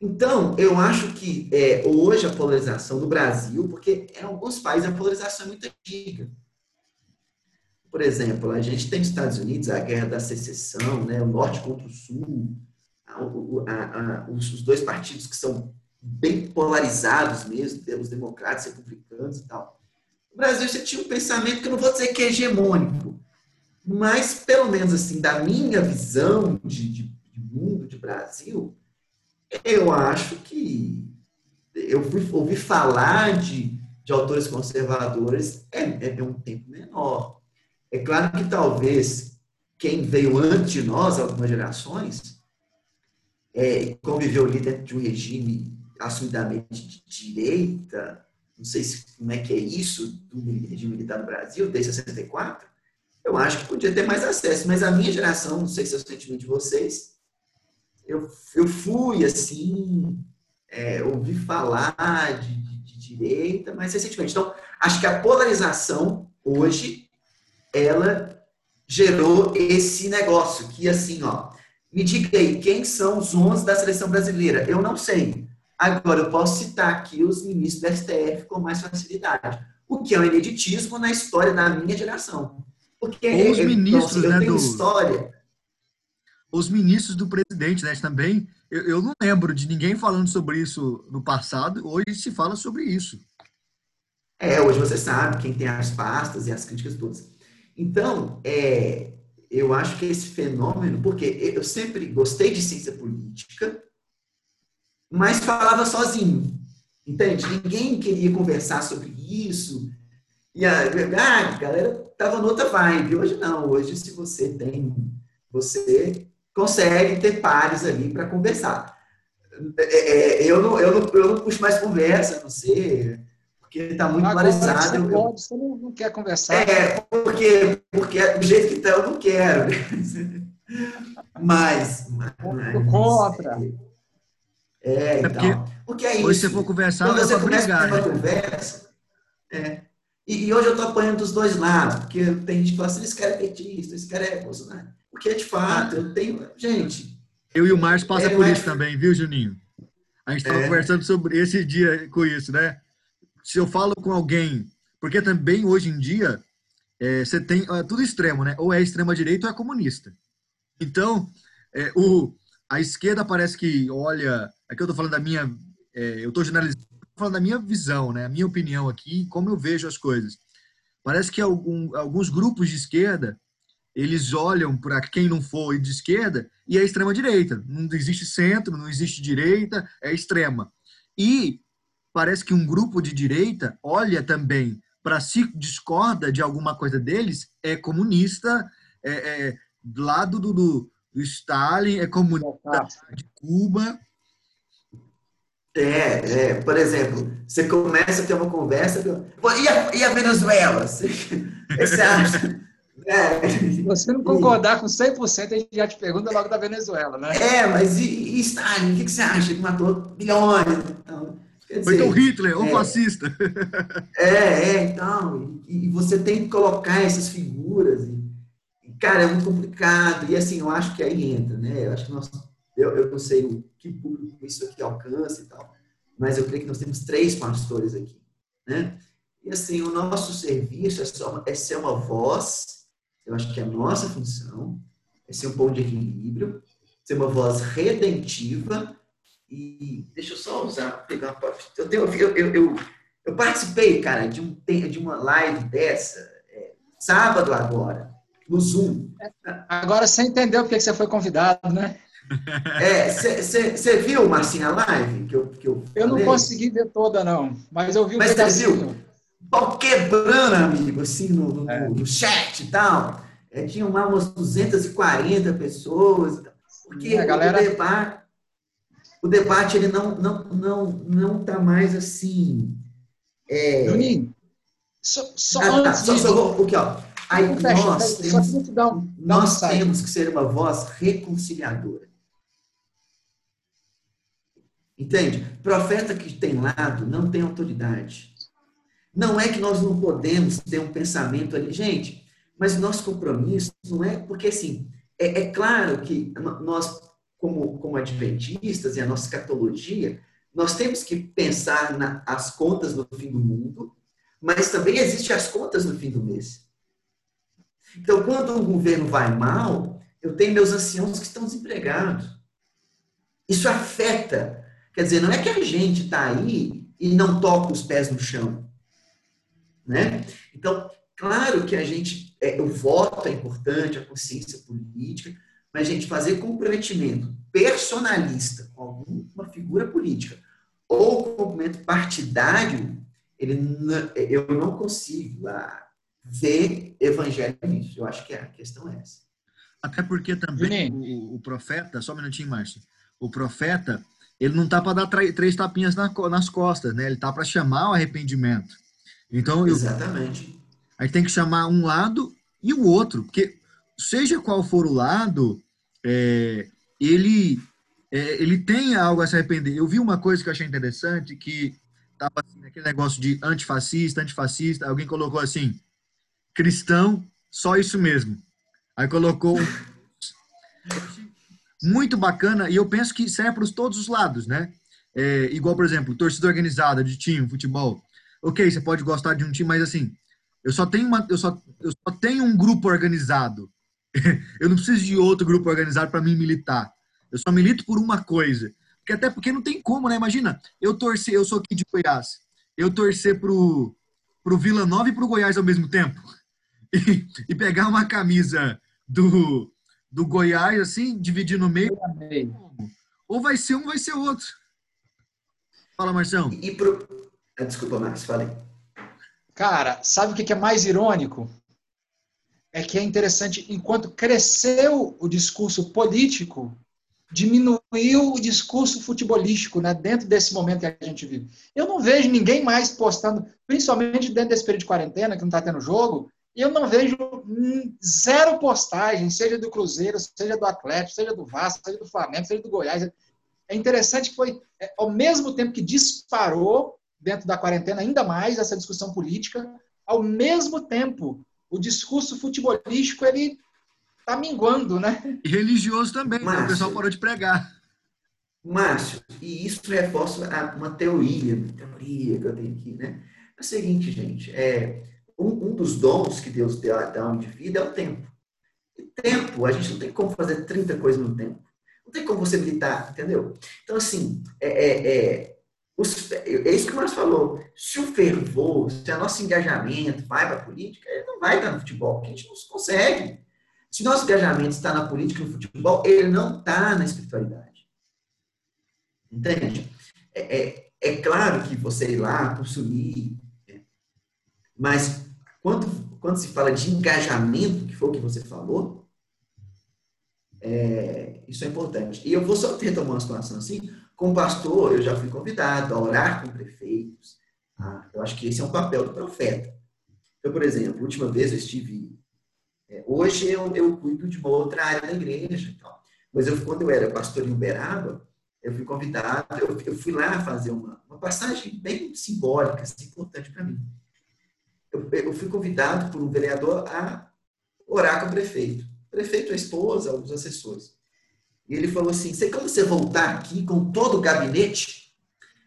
Então, eu acho que é, hoje a polarização no Brasil, porque em alguns países a polarização é muito antiga. Por exemplo, a gente tem nos Estados Unidos a guerra da secessão, né, o norte contra o sul, a, a, a, os, dois partidos que são bem polarizados mesmo, os democratas, republicanos e tal. No Brasil você tinha um pensamento que eu não vou dizer que é hegemônico, mas pelo menos assim, da minha visão de, de mundo de Brasil, eu acho que eu fui ouvi falar de, de autores conservadores é, é, um tempo menor. É claro que talvez quem veio antes de nós, algumas gerações, é, conviveu ali dentro de um regime assumidamente de direita, não sei se, como é que é isso regime militar no Brasil, desde 64, eu acho que podia ter mais acesso, mas a minha geração, não sei se é o sentimento de vocês, eu, eu fui, assim, é, ouvi falar de, de, de, direita, mas recentemente. Então, acho que a polarização, hoje, ela gerou esse negócio, que assim, ó, me diga aí, quem são os 11 da seleção brasileira? Eu não sei. Agora, eu posso citar aqui os ministros da STF com mais facilidade, o que é um ineditismo na história da minha geração. Porque os ministros, então, assim, eu né, tenho do... história os ministros do presidente, né? Também, eu, eu, não lembro de ninguém falando sobre isso no passado, hoje se fala sobre isso. É, hoje você sabe quem tem as pastas e as críticas todas. Então, é, eu acho que esse fenômeno, porque eu sempre gostei de ciência política, mas falava sozinho, entende? Ninguém queria conversar sobre isso, e a, ah, a galera estava noutra vibe. Hoje não, hoje se você tem, você consegue ter pares ali para conversar. é, é, eu, não, eu, não, eu não puxo mais conversa, não sei, porque está muito Agora polarizado. Você, pode, você não, não quer conversar. É, porque, porque do jeito que está, eu não quero. Mas. mas contra. É, é então. Porque, porque é isso. Hoje, se for conversar, quando você começa brigar, uma né? conversa. É, e, e, hoje eu estou apanhando dos dois lados, porque tem gente que fala assim: esse cara é petista, esse cara é Bolsonaro. Porque, de fato, eu tenho. Gente. Eu e o Márcio passa é, por isso também, viu, Juninho? A gente estava é. conversando sobre esse dia com isso, né? Se eu falo com alguém, porque também hoje em dia é, você tem é tudo extremo, né? Ou é extrema direita ou é comunista. Então, o, a esquerda parece que olha. Aqui eu estou falando da minha. É, eu estou generalizando, falando da minha visão, né? A minha opinião aqui, como eu vejo as coisas. Parece que algum, alguns grupos de esquerda eles olham para quem não for de esquerda e é extrema direita. Não existe centro, não existe direita, é extrema. E parece que um grupo de direita olha também para se discorda de alguma coisa deles, é comunista, é, é do lado do, do, do Stalin, é comunista de Cuba. É, é, por exemplo, você começa a ter uma conversa. E a, e a Venezuela? Você, você acha? É. Se você não concordar com 100%, a gente já te pergunta logo da Venezuela, né? É, mas e, e Stalin? O que, que você acha? Que matou bilhões? Então, Foi então Hitler, um é, fascista. É, é, então. E, e, você tem que colocar essas figuras. E, cara, é muito complicado. E assim, eu acho que aí entra, né? Eu acho que nós. Eu, eu não sei o que público isso aqui alcança e tal, mas eu creio que nós temos três pastores aqui, né? E assim, o nosso serviço é, só, é ser uma voz eu acho que a nossa função é ser um ponto de equilíbrio, ser uma voz redentiva e deixa eu só usar, pegar uma eu, tenho, eu, eu, eu, eu participei, cara, de, um, de uma live dessa, é, sábado agora, no Zoom. Agora você entendeu porque você foi convidado, né? É, você viu, Marcinha, a live que eu, que eu Eu não consegui ver toda, não, mas eu vi o mas. Você viu? pau quebrando, amigo, assim, no, no, é. no chat e tal. É, tinham lá umas 240 pessoas. Porque a galera... o debate, o debate ele não não não não tá mais assim. É... Juninho, só, só ah, tá, só, só vou, aqui, ó. Aí nós temos, dar nós temos que ser uma voz reconciliadora. Entende? Profeta que tem lado não tem autoridade. Não é que nós não podemos ter um pensamento ali, gente, mas nosso compromisso não é porque assim, é, é claro que nós, como, como adventistas e a nossa escatologia, nós temos que pensar nas contas no fim do mundo, mas também existem as contas no fim do mês. Então, quando um governo vai mal, eu tenho meus anciãos que estão desempregados. Isso afeta. Quer dizer, não é que a gente está aí e não toca os pés no chão. Né? Então, claro que a gente, é, o voto é importante, a consciência política, mas a gente fazer comprometimento personalista com alguma figura política ou comprometimento partidário, ele eu não consigo lá, ver evangelho nisso. Eu acho que a questão é essa. Até porque também o, o, profeta, só um minutinho, Márcio, o profeta, ele não está para dar três tapinhas nas costas, né? Ele está para chamar o arrependimento. Então, Exatamente. Eu, a gente tem que chamar um lado e o outro, porque seja qual for o lado, é, ele, é, ele tem algo a se arrepender. Eu vi uma coisa que eu achei interessante, que estava assim, aquele negócio de antifascista, antifascista, alguém colocou assim, cristão, só isso mesmo. Aí colocou muito bacana, e eu penso que serve para todos os lados, né? É, igual, por exemplo, torcida organizada de time, futebol ok, você pode gostar de um time, mas assim, eu só tenho, uma, eu só, eu só tenho um grupo organizado. eu não preciso de outro grupo organizado para mim militar. Eu só milito por uma coisa. Porque até porque não tem como, né? Imagina, eu torcer, eu sou aqui de Goiás, eu torcer pro, pro Vila Nova e pro Goiás ao mesmo tempo. E, e pegar uma camisa do, do Goiás, assim, dividir no meio. Ou vai ser um, vai ser outro. Fala, Marção. E pro, ah, desculpa, Marcos, falei. Cara, sabe o que é mais irônico? É que é interessante, enquanto cresceu o discurso político, diminuiu o discurso futebolístico né, dentro desse momento que a gente vive. Eu não vejo ninguém mais postando, principalmente dentro desse período de quarentena, que não está tendo jogo, eu não vejo zero postagem, seja do Cruzeiro, seja do Atlético, seja do Vasco, seja do Flamengo, seja do Goiás. É interessante que foi, é, ao mesmo tempo que disparou dentro da quarentena ainda mais essa discussão política, ao mesmo tempo o discurso futebolístico ele está minguando, né? E religioso também, Márcio, né? o pessoal parou de pregar. Márcio, e isso reforça uma teoria, uma teoria que eu tenho aqui, né? É o seguinte, gente, é, um, um dos dons que Deus deu a um indivíduo é o tempo. E tempo, a gente não tem como fazer 30 coisas no tempo. Não tem como você militar, entendeu? Então, assim, é, é, é, os, é isso que o Márcio falou. Se o fervor, se o nosso engajamento vai para a política, ele não vai estar no futebol, porque a gente não consegue. Se nosso engajamento está na política e no futebol, ele não está na espiritualidade. Entende? É, é, é, claro que você ir lá, consumir, né? mas quando, quando se fala de engajamento, que foi o que você falou, é, isso é importante. E eu vou só retomar uma situação assim. Como pastor, eu já fui convidado a orar com prefeitos. Tá? Eu acho que esse é um papel do profeta. Então, por exemplo, a última vez eu estive. É, hoje eu, eu cuido de uma outra área da igreja. Mas eu, quando eu era pastor em Uberaba, eu fui convidado, eu, eu fui lá fazer uma, uma passagem bem simbólica, assim, importante para mim. Eu, eu fui convidado por um vereador a orar com o prefeito prefeito, a esposa, os assessores. E ele falou assim: você como você voltar aqui com todo o gabinete?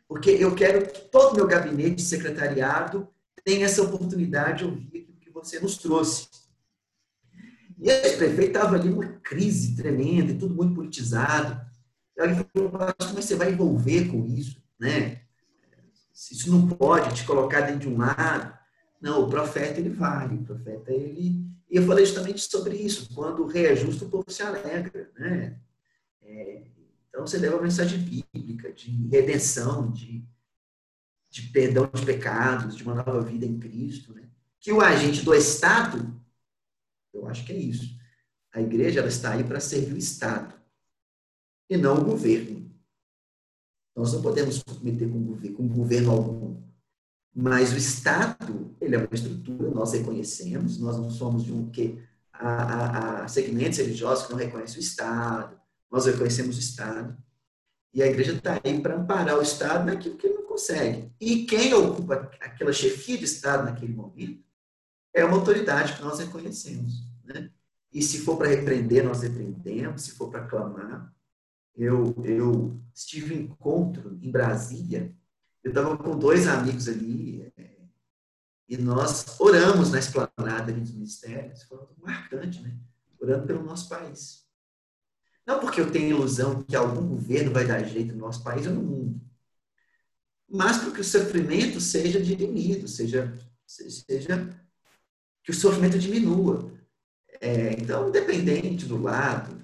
Porque eu quero que todo o meu gabinete secretariado tenha essa oportunidade de ouvir aquilo que você nos trouxe. E esse prefeito estava ali uma crise tremenda, e tudo muito politizado. Ele falou, mas você vai envolver com isso, né? Isso não pode te colocar dentro de um lado. Não, o profeta ele vai, o profeta ele e eu falei justamente sobre isso. Quando o rei é o povo se alegra. Né? É, então, você leva a mensagem bíblica de redenção, de, de perdão de pecados, de uma nova vida em Cristo. Né? Que o agente do Estado, eu acho que é isso. A igreja ela está aí para servir o Estado e não o governo. Nós não podemos comprometer com, com governo algum. Mas o Estado, ele é uma estrutura, nós reconhecemos, nós não somos de um que a segmentos religiosos que não reconhecem o Estado, nós reconhecemos o Estado. E a igreja está aí para amparar o Estado naquilo que ele não consegue. E quem ocupa aquela chefia de Estado naquele momento é uma autoridade que nós reconhecemos. Né? E se for para repreender, nós repreendemos, se for para clamar. Eu, eu estive em encontro em Brasília eu estava com dois amigos ali é, e nós oramos na esplanada dos ministérios. Foi muito marcante, né? Orando pelo nosso país. Não porque eu tenho ilusão que algum governo vai dar jeito no nosso país ou no mundo, mas porque o sofrimento seja dirimido, seja, seja que o sofrimento diminua. É, então, independente do lado,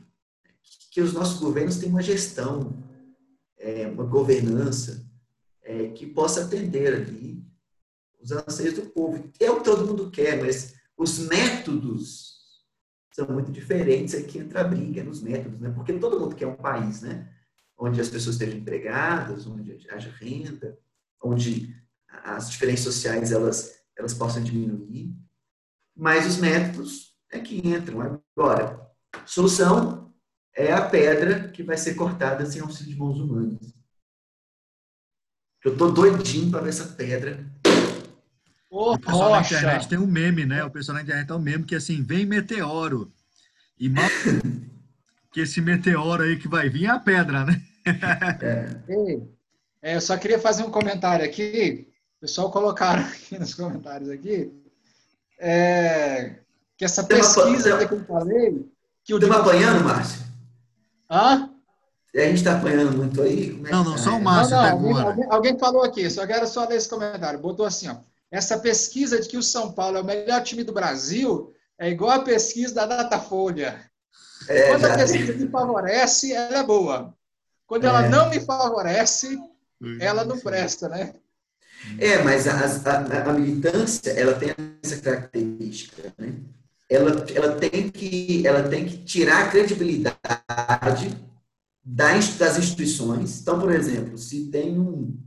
que os nossos governos tenham uma gestão, é, uma governança, é, que possa atender ali os anseios do povo. É o que todo mundo quer, mas os métodos são muito diferentes. Aqui entra a briga nos métodos, né? Porque todo mundo quer um país, né? Onde as pessoas estejam empregadas, onde haja renda, onde as diferenças sociais elas, elas possam diminuir. Mas os métodos é que entram. Agora, solução é a pedra que vai ser cortada sem auxílio de mãos humanas. Eu tô doidinho para ver essa pedra. Oh, o pessoal rocha. na internet tem um meme, né? O pessoal na internet tem um meme que assim, vem meteoro. E mal que esse meteoro aí que vai vir é a pedra, né? é. É, eu só queria fazer um comentário aqui. O pessoal colocaram aqui nos comentários aqui. É, que essa pesquisa uma, que eu falei. Que o Estamos apanhando, Márcio? Hã? E a gente está apanhando muito aí? É não, não, tá? só o Márcio não, não, alguém, alguém, alguém, falou aqui, só quero só ler esse comentário. Botou assim, ó. Essa pesquisa de que o São Paulo é o melhor time do Brasil é igual a pesquisa da Datafolha. É, Quando a pesquisa me favorece, ela é boa. Quando é. ela não me favorece, ela não presta, né? É, mas a, a, a militância, ela tem essa característica, né? Ela, ela, tem que, ela tem que tirar a credibilidade das instituições. Então, por exemplo, se tem um,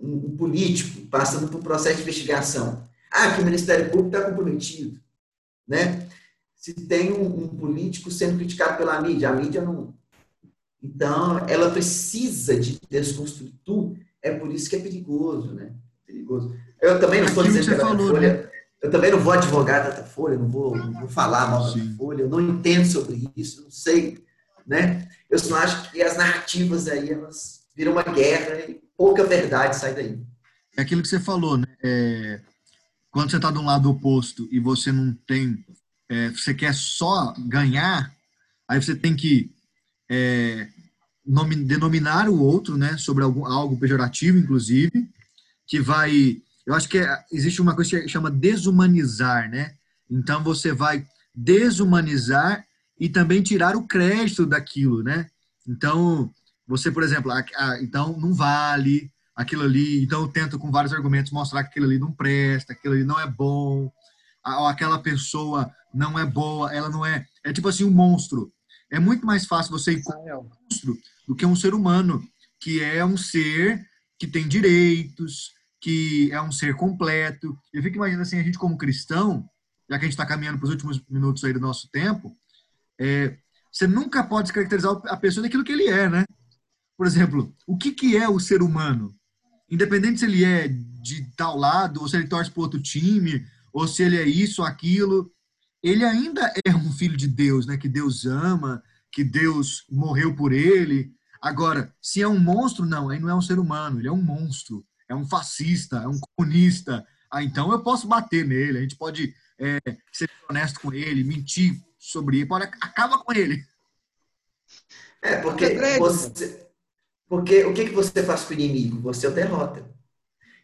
um, político passando por um processo de investigação, ah, que o Ministério Público está comprometido, né? Se tem um, um, político sendo criticado pela mídia, a mídia não. Então, ela precisa de desconstruir tudo. É por isso que é perigoso, né? Perigoso. Eu também não estou dizendo que, que falou, Folha, né? eu também não vou advogar da Folha, não vou, não vou falar mal da Folha, eu não entendo sobre isso, não sei, né? Eu só acho que as narrativas aí, elas viram uma guerra e pouca verdade sai daí. É aquilo que você falou, né? É, quando você está de um lado oposto e você não tem, é, você quer só ganhar, aí você tem que é, denominar o outro, né? Sobre algum, algo pejorativo, inclusive, que vai eu acho que é, existe uma coisa que chama desumanizar, né? Então você vai desumanizar e também tirar o crédito daquilo, né? Então, você, por exemplo, a, a, então não vale aquilo ali, então eu tento com vários argumentos mostrar que aquilo ali não presta, aquilo ali não é bom, aquela pessoa não é boa, ela não é, é tipo assim um monstro. É muito mais fácil você encontrar um monstro do que um ser humano, que é um ser que tem direitos, que é um ser completo. Eu fico imaginando assim, a gente como cristão, já que a gente está caminhando para os últimos minutos aí do nosso tempo, é, você nunca pode caracterizar a pessoa daquilo que ele é, né? Por exemplo, o que, que é o ser humano? Independente se ele é de tal lado, ou se ele torce para outro time, ou se ele é isso aquilo, ele ainda é um filho de Deus, né? Que Deus ama, que Deus morreu por ele. Agora, se é um monstro, não, aí não é um ser humano, ele é um monstro é um fascista, é um comunista. Ah, então eu posso bater nele, a gente pode é, ser honesto com ele, mentir sobre ele, acaba com ele. É, porque, você, porque o que, que você faz com o inimigo? Você o derrota.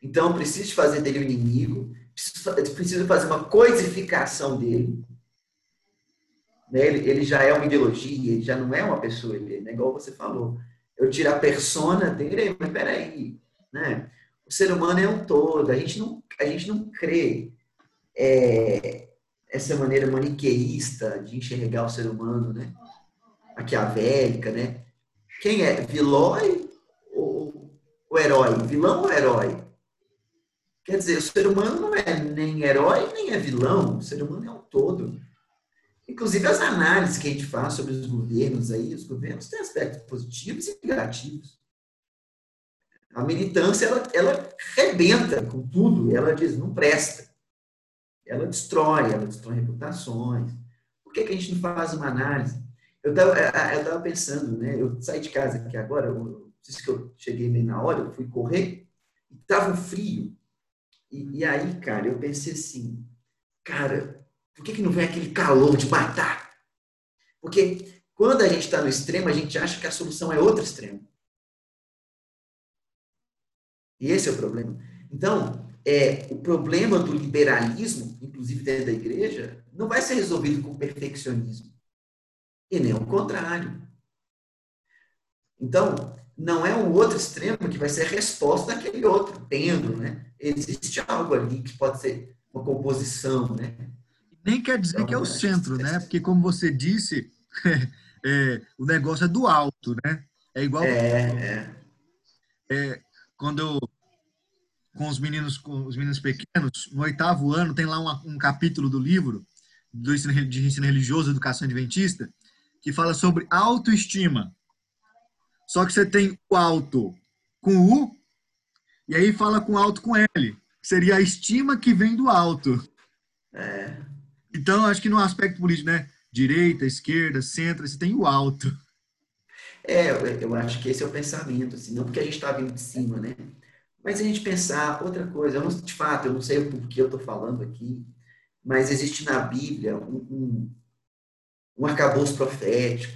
Então, precisa fazer dele o um inimigo, precisa fazer uma coisificação dele. Né? Ele, ele já é uma ideologia, ele já não é uma pessoa, ele é igual você falou. Eu tiro a persona dele, mas peraí, né? o ser humano é um todo. A gente não, a gente não crê é, essa maneira maniqueísta de enxergar o ser humano, né? Maquiavélica, né? Quem é? Vilói ou o herói? Vilão ou herói? Quer dizer, o ser humano não é nem herói nem é vilão. O ser humano é um todo. Inclusive as análises que a gente faz sobre os governos aí, os governos têm aspectos positivos e negativos. A militância, ela, ela rebenta com tudo, ela diz, não presta. Ela destrói, ela destrói reputações. Por que, que a gente não faz uma análise? Eu estava pensando, né? Eu saí de casa aqui agora, eu, disse que eu cheguei bem na hora, eu fui correr, e estava um frio. E, e, aí, cara, eu pensei assim, cara, por que, que não vem aquele calor de matar? Porque quando a gente está no extremo, a gente acha que a solução é outro extremo. E esse é o problema. Então, é, o problema do liberalismo, inclusive dentro da igreja, não vai ser resolvido com perfeccionismo. E nem o contrário. Então, não é um outro extremo que vai ser a resposta daquele outro, tendo, né? Existe algo ali que pode ser uma composição, né? Nem quer dizer então, que é o centro, né? Porque, como você disse, é, o negócio é do alto, né? É igual. É, é. é quando eu, com os meninos, com os meninos pequenos, no oitavo ano tem lá um, um capítulo do livro do ensino, de ensino religioso, educação adventista, que fala sobre autoestima. Só que você tem o alto com U e aí fala com alto com L. Seria a estima que vem do alto. É. Então, acho que no aspecto político, né? Direita, esquerda, centro, você tem o alto. É, eu acho que esse é o pensamento, assim, não porque a gente está vindo de cima, né? Mas a gente pensar outra coisa, não, de fato, eu não sei o porquê eu estou falando aqui, mas existe na Bíblia um, um, um arcabouço profético,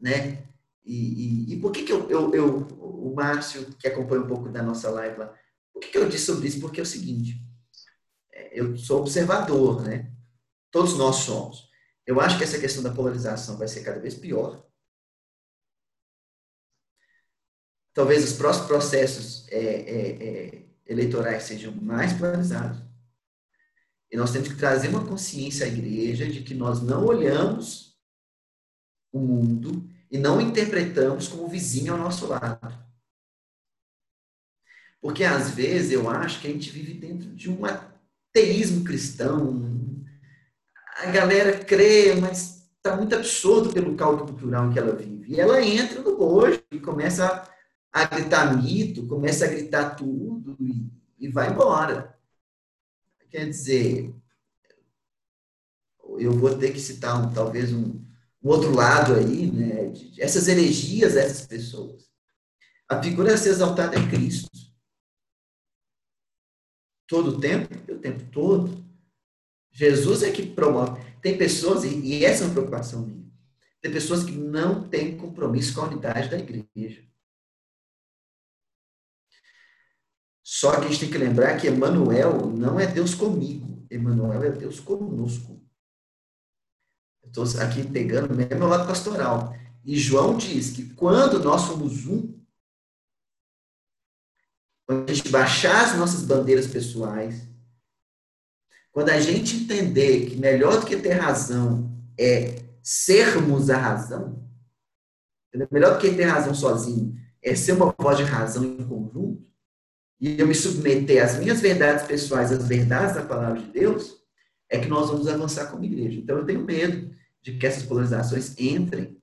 né? E, e, e, por que, que eu, eu, eu, o Márcio, que acompanha um pouco da nossa live lá, por que, que eu disse sobre isso? Porque é o seguinte, é, eu sou observador, né? Todos nós somos. Eu acho que essa questão da polarização vai ser cada vez pior. Talvez os próximos processos é, é, é, eleitorais sejam mais polarizados. E nós temos que trazer uma consciência à igreja de que nós não olhamos o mundo e não interpretamos como vizinho ao nosso lado. Porque às vezes eu acho que a gente vive dentro de um ateísmo cristão. A galera crê, mas está muito absurdo pelo caldo cultural em que ela vive. E ela entra no bojo e começa a gritar mito, começa a gritar tudo e, e vai embora. Quer dizer, eu vou ter que citar um, talvez um, um outro lado aí, né, de, de essas dessas pessoas. A figura a ser exaltada é Cristo todo o tempo, o tempo todo. Jesus é que promove. Tem pessoas, e essa é uma preocupação minha, tem pessoas que não têm compromisso com a unidade da igreja. Só que a gente tem que lembrar que Emmanuel não é Deus comigo, Emmanuel é Deus conosco. Estou aqui pegando mesmo meu lado pastoral. E João diz que quando nós somos um, quando a gente baixar as nossas bandeiras pessoais, quando a gente entender que melhor do que ter razão é sermos a razão, melhor do que ter razão sozinho é ser uma voz de razão em conjunto, e eu me submeter às minhas verdades pessoais, às verdades da palavra de Deus, é que nós vamos avançar como igreja. Então eu tenho medo de que essas polarizações entrem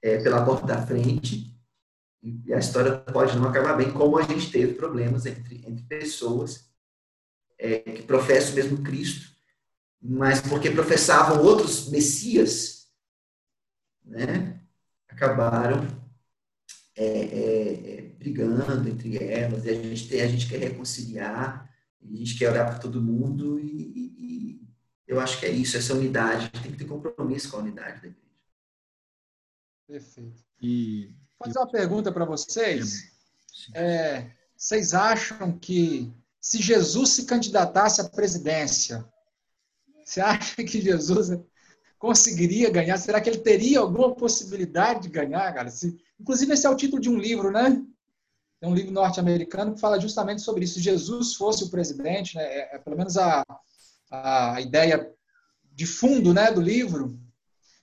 é, pela porta da frente e a história pode não acabar bem, como a gente teve problemas entre, entre pessoas é, que professam o mesmo Cristo, mas porque professavam outros messias, né, acabaram é, é, é brigando entre elas, e a gente, tem, a gente quer reconciliar, a gente quer orar para todo mundo, e, e, eu acho que é isso, essa unidade, tem que ter compromisso com a unidade da igreja. Perfeito. E Vou fazer uma pergunta para vocês. É, vocês acham que se Jesus se candidatasse à presidência, você acha que Jesus conseguiria ganhar? Será que ele teria alguma possibilidade de ganhar, cara? Se, inclusive, esse é o título de um livro, né? É um livro norte-americano que fala justamente sobre isso. Se Jesus fosse o presidente, né? é, é, pelo menos a, a ideia de fundo né, do livro,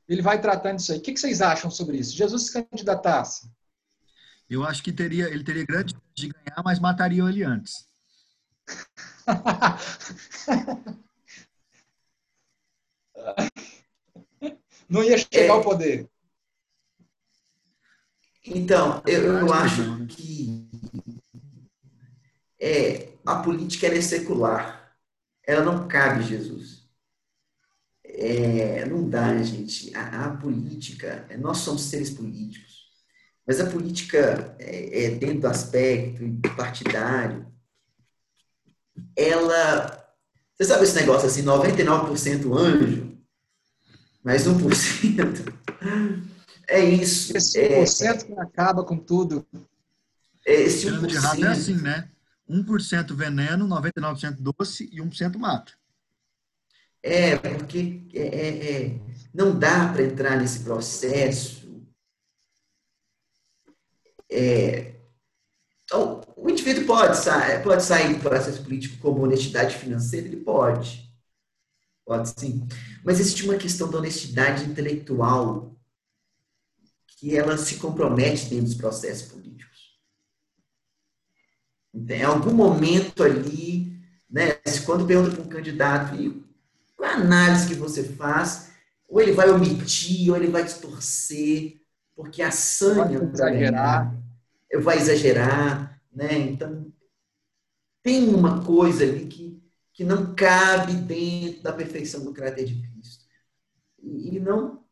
ele vai tratando isso aí. O que vocês acham sobre isso? Jesus se candidatasse? Eu acho que teria, ele teria grande de ganhar, mas mataria ele antes. Não ia chegar é, ao poder. Então, eu, eu acho né? que é, a política é secular. Ela não cabe Jesus. É, não dá, gente. A, a, política, nós somos seres políticos, mas a política, é, é, dentro do aspecto partidário, ela. Você sabe esse negócio assim, 99% anjo, mais 1%? É isso. Esse 1% é, que acaba com tudo. Esse 1%. De errado é assim, né? 1% veneno, 99% doce e 1% mata. É, porque é, é, é não dá para entrar nesse processo. É, então, o indivíduo pode, sair, pode sair do processo político como honestidade financeira, ele pode. Pode sim. Mas existe uma questão da honestidade intelectual que ela se compromete dentro dos processos políticos. Em algum momento ali, né, quando pergunta para um candidato, e qual é a análise que você faz? Ou ele vai omitir, ou ele vai distorcer, porque a Sânia vai exagerar. vai exagerar, né? Então tem uma coisa ali que, que não cabe dentro da perfeição do caráter de Cristo. E, não.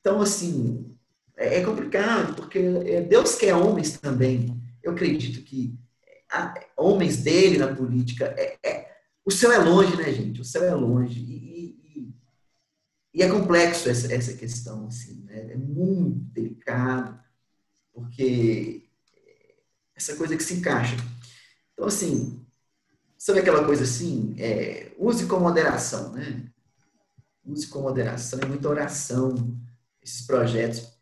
Então, assim, é, é complicado, porque é, Deus quer homens também. Eu acredito que homens dele na política. É, é, o céu é longe, né, gente? O céu é longe. E, e, e é complexo essa, essa questão, assim, né? É muito delicado, porque essa coisa que se encaixa. Então, assim, sabe aquela coisa assim? É, use com moderação, né? Use com moderação, é muita oração, esses projetos.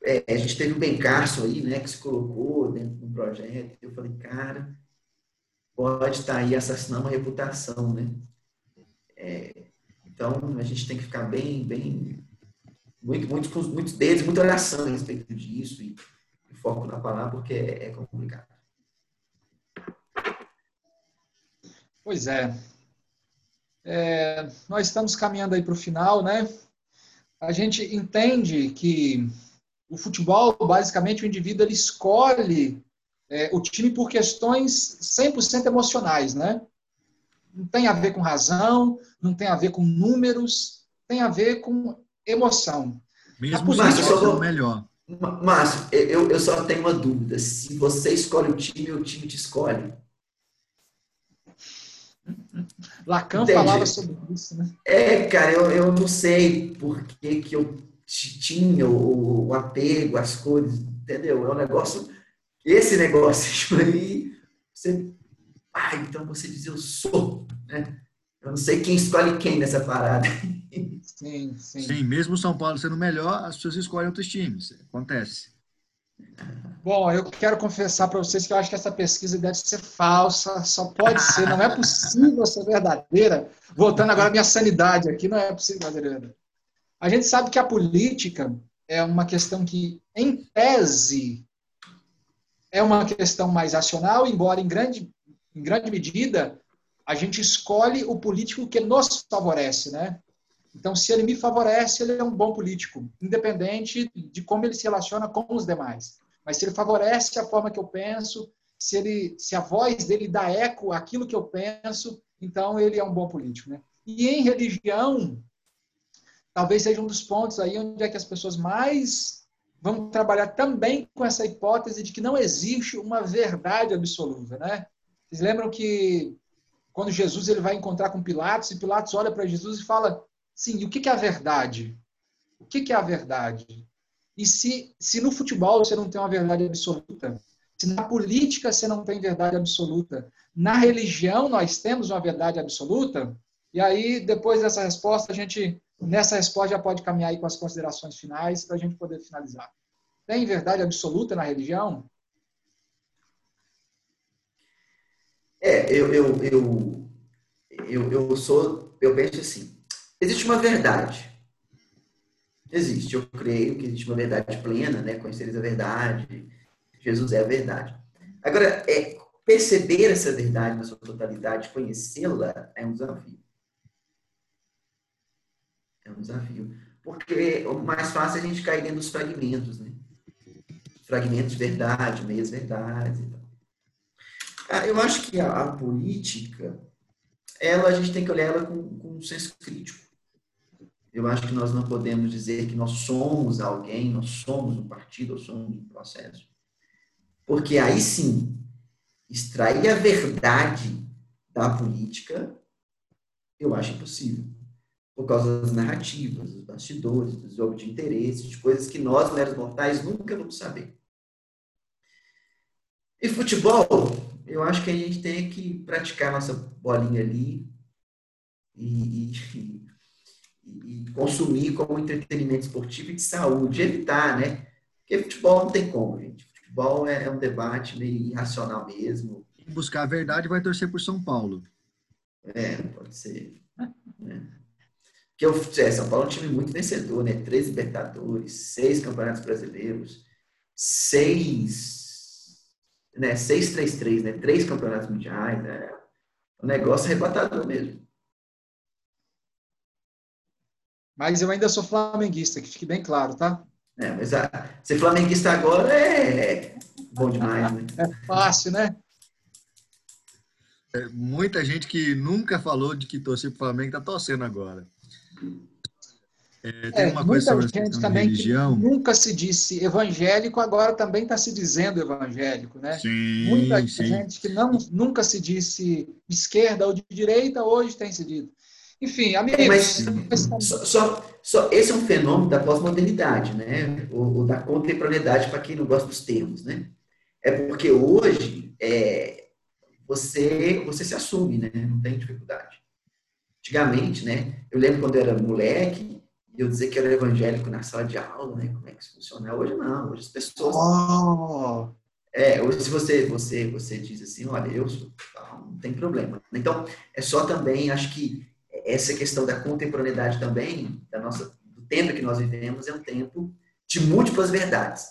É, a gente teve o Ben Carson aí, né, que se colocou dentro de um projeto. Eu falei, cara, pode estar aí assassinando uma reputação, né? É, então, a gente tem que ficar bem, bem, muito, muitos, muitos dedos, muita oração a respeito disso e, e foco na palavra, porque é, é complicado. Pois é. é. Nós estamos caminhando aí para o final, né? A gente entende que o futebol, basicamente, o indivíduo ele escolhe é, o time por questões 100% emocionais, né? Não tem a ver com razão, não tem a ver com números, tem a ver com emoção. Mesmo se for o melhor. Márcio, eu, eu só tenho uma dúvida. Se você escolhe o time, o time te escolhe. Lacan Entendi. falava sobre isso, né? É, cara, eu, eu não sei por que, que eu tinha o, o apego, as cores, entendeu? É um negócio. Esse negócio aí, você. Ah, então você diz eu sou, né? Eu não sei quem escolhe quem nessa parada. Sim, sim. Sim, mesmo São Paulo sendo melhor, as pessoas escolhem outros times. Acontece. Bom, eu quero confessar para vocês que eu acho que essa pesquisa deve ser falsa, só pode ser, não é possível ser verdadeira. Voltando agora à minha sanidade aqui, não é possível verdadeira. A gente sabe que a política é uma questão que, em tese, é uma questão mais racional, embora em grande, em grande medida a gente escolhe o político que nos favorece, né? Então, se ele me favorece, ele é um bom político, independente de como ele se relaciona com os demais. Mas se ele favorece a forma que eu penso, se, ele, se a voz dele dá eco àquilo que eu penso, então ele é um bom político. Né? E em religião, talvez seja um dos pontos aí onde é que as pessoas mais vão trabalhar também com essa hipótese de que não existe uma verdade absoluta. Né? Vocês lembram que quando Jesus ele vai encontrar com Pilatos, e Pilatos olha para Jesus e fala: Sim, e o que é a verdade? O que é a verdade? E se, se no futebol você não tem uma verdade absoluta, se na política você não tem verdade absoluta, na religião nós temos uma verdade absoluta, e aí, depois dessa resposta, a gente, nessa resposta, já pode caminhar aí com as considerações finais para a gente poder finalizar. Tem verdade absoluta na religião? É, eu, eu, eu, eu, eu sou, eu penso assim, existe uma verdade. Existe, eu creio que existe uma verdade plena, né? Conheceres a verdade, Jesus é a verdade. Agora, é, perceber essa verdade na sua totalidade, conhecê-la, é um desafio. É um desafio. Porque o mais fácil é a gente cair dentro dos fragmentos, né? Fragmentos de verdade, meias verdades e tal. Ah, eu acho que a, a, política, ela, a gente tem que olhar ela com, com um senso crítico. Eu acho que nós não podemos dizer que nós somos alguém, nós somos um partido, ou somos um processo. Porque aí sim, extrair a verdade da política, eu acho impossível. Por causa das narrativas, dos bastidores, dos jogos de interesse, de coisas que nós, meros mortais, nunca vamos saber. E futebol, eu acho que a gente tem que praticar nossa bolinha ali e, e, e, consumir como entretenimento esportivo e de saúde, evitar, né? Porque futebol não tem como, gente. Futebol é, é um debate meio irracional mesmo. Buscar a verdade vai torcer por São Paulo. É, pode ser. Né? Porque o é, São Paulo é um time muito vencedor, né? Três Libertadores, seis Campeonatos Brasileiros, seis né, 6-3-3, né, três campeonatos mundiais, né, um negócio arrebatador mesmo. Mas eu ainda sou flamenguista, que fique bem claro, tá? É, mas a, ser flamenguista agora é bom demais, né? É fácil, né? É, muita gente que nunca falou de que torcia para o Flamengo está torcendo agora. É, tem é, uma coisa sobre gente também religião. que nunca se disse evangélico, agora também está se dizendo evangélico, né? Sim, Muita sim. gente que não, nunca se disse esquerda ou de direita, hoje tem se dito. Enfim, amigos... É, mas, só, só, só, esse é um fenômeno da pós-modernidade, né? Ou, ou da contemporaneidade, para quem não gosta dos termos, né? É porque hoje é, você, você se assume, né? Não tem dificuldade. Antigamente, né? Eu lembro quando eu era moleque, eu dizer que era evangélico na sala de aula, né? Como é que isso funciona? Hoje não, hoje as pessoas. Oh. É, hoje se você, você, você diz assim, olha, eu sou, não tem problema. Então, é só também, acho que essa questão da contemporaneidade também, da nossa, do tempo que nós vivemos é um tempo de múltiplas verdades.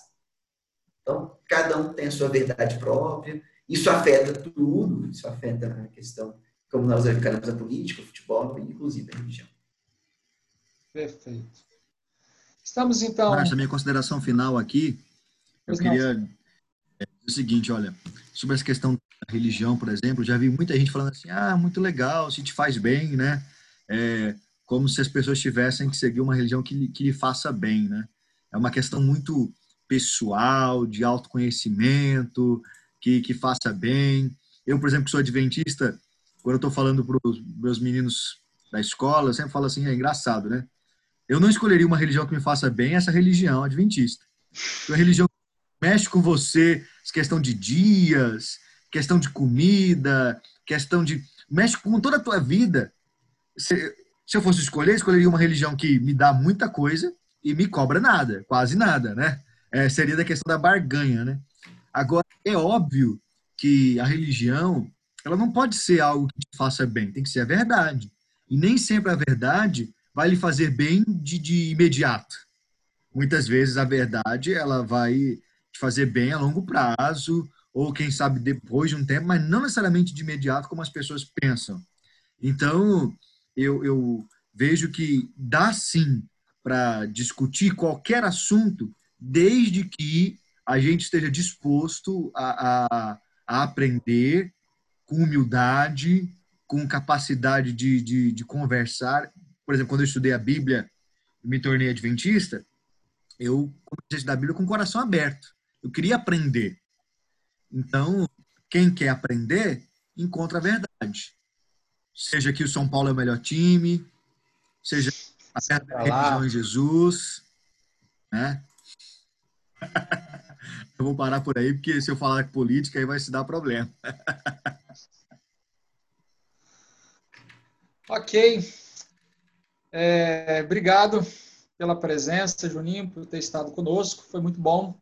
Então, cada um tem a sua verdade própria, isso afeta tudo, isso afeta a questão como nós encaramos a política, o futebol inclusive a religião. Perfeito. Estamos então. Márcia, minha consideração final aqui, eu queria dizer o seguinte: olha, sobre essa questão da religião, por exemplo, já vi muita gente falando assim: ah, muito legal, se te faz bem, né? É, como se as pessoas tivessem que seguir uma religião que, que lhe faça bem, né? É uma questão muito pessoal, de autoconhecimento, que, que faça bem. Eu, por exemplo, que sou adventista, quando eu estou falando para os meus meninos da escola, eu sempre falo assim, é engraçado, né? Eu não escolheria uma religião que me faça bem, essa religião adventista. A religião mexe com você, questão de dias, questão de comida, questão de mexe com toda a tua vida. Se, se eu fosse escolher, escolheria uma religião que me dá muita coisa e me cobra nada, quase nada, né? É, seria da questão da barganha, né? Agora, é óbvio que a religião, ela não pode ser algo que te faça bem, tem que ser a verdade. E nem sempre a verdade vai lhe fazer bem de, de imediato. Muitas vezes a verdade, ela vai te fazer bem a longo prazo, ou quem sabe depois de um tempo, mas não necessariamente de imediato como as pessoas pensam. Então, eu, eu vejo que dá sim para discutir qualquer assunto, desde que a gente esteja disposto a, a, a aprender com humildade, com capacidade de, de, de, conversar. Por exemplo, quando eu estudei a Bíblia e me tornei adventista, eu comecei a estudar a Bíblia com o coração aberto. Eu queria aprender. Então, quem quer aprender, encontra a verdade. Seja que o São Paulo é o melhor time, seja a religião em Jesus, né? Eu vou parar por aí, porque se eu falar de política, aí vai se dar problema. ok. É, obrigado pela presença, Juninho, por ter estado conosco. Foi muito bom.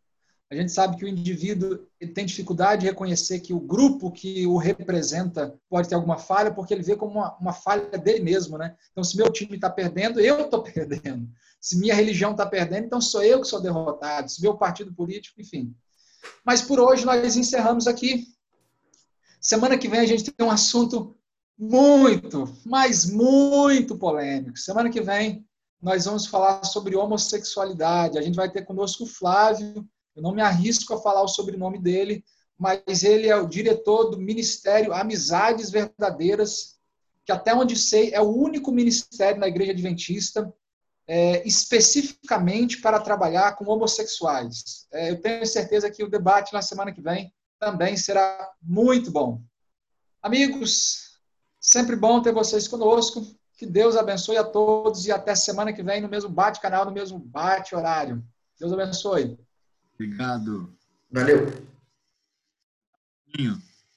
A gente sabe que o indivíduo tem dificuldade de reconhecer que o grupo que o representa pode ter alguma falha, porque ele vê como uma, uma falha dele mesmo, né? Então, se meu time está perdendo, eu estou perdendo. Se minha religião está perdendo, então sou eu que sou derrotado. Se meu partido político, enfim. Mas por hoje nós encerramos aqui. Semana que vem a gente tem um assunto muito, mas muito polêmico. Semana que vem nós vamos falar sobre homossexualidade. A gente vai ter conosco o Flávio. Eu não me arrisco a falar o sobrenome dele, mas ele é o diretor do Ministério Amizades Verdadeiras, que até onde sei é o único ministério na Igreja Adventista é, especificamente para trabalhar com homossexuais. É, eu tenho certeza que o debate na semana que vem também será muito bom. Amigos, sempre bom ter vocês conosco. Que Deus abençoe a todos e até semana que vem no mesmo bate-canal, no mesmo bate-horário. Deus abençoe. Obrigado. Valeu.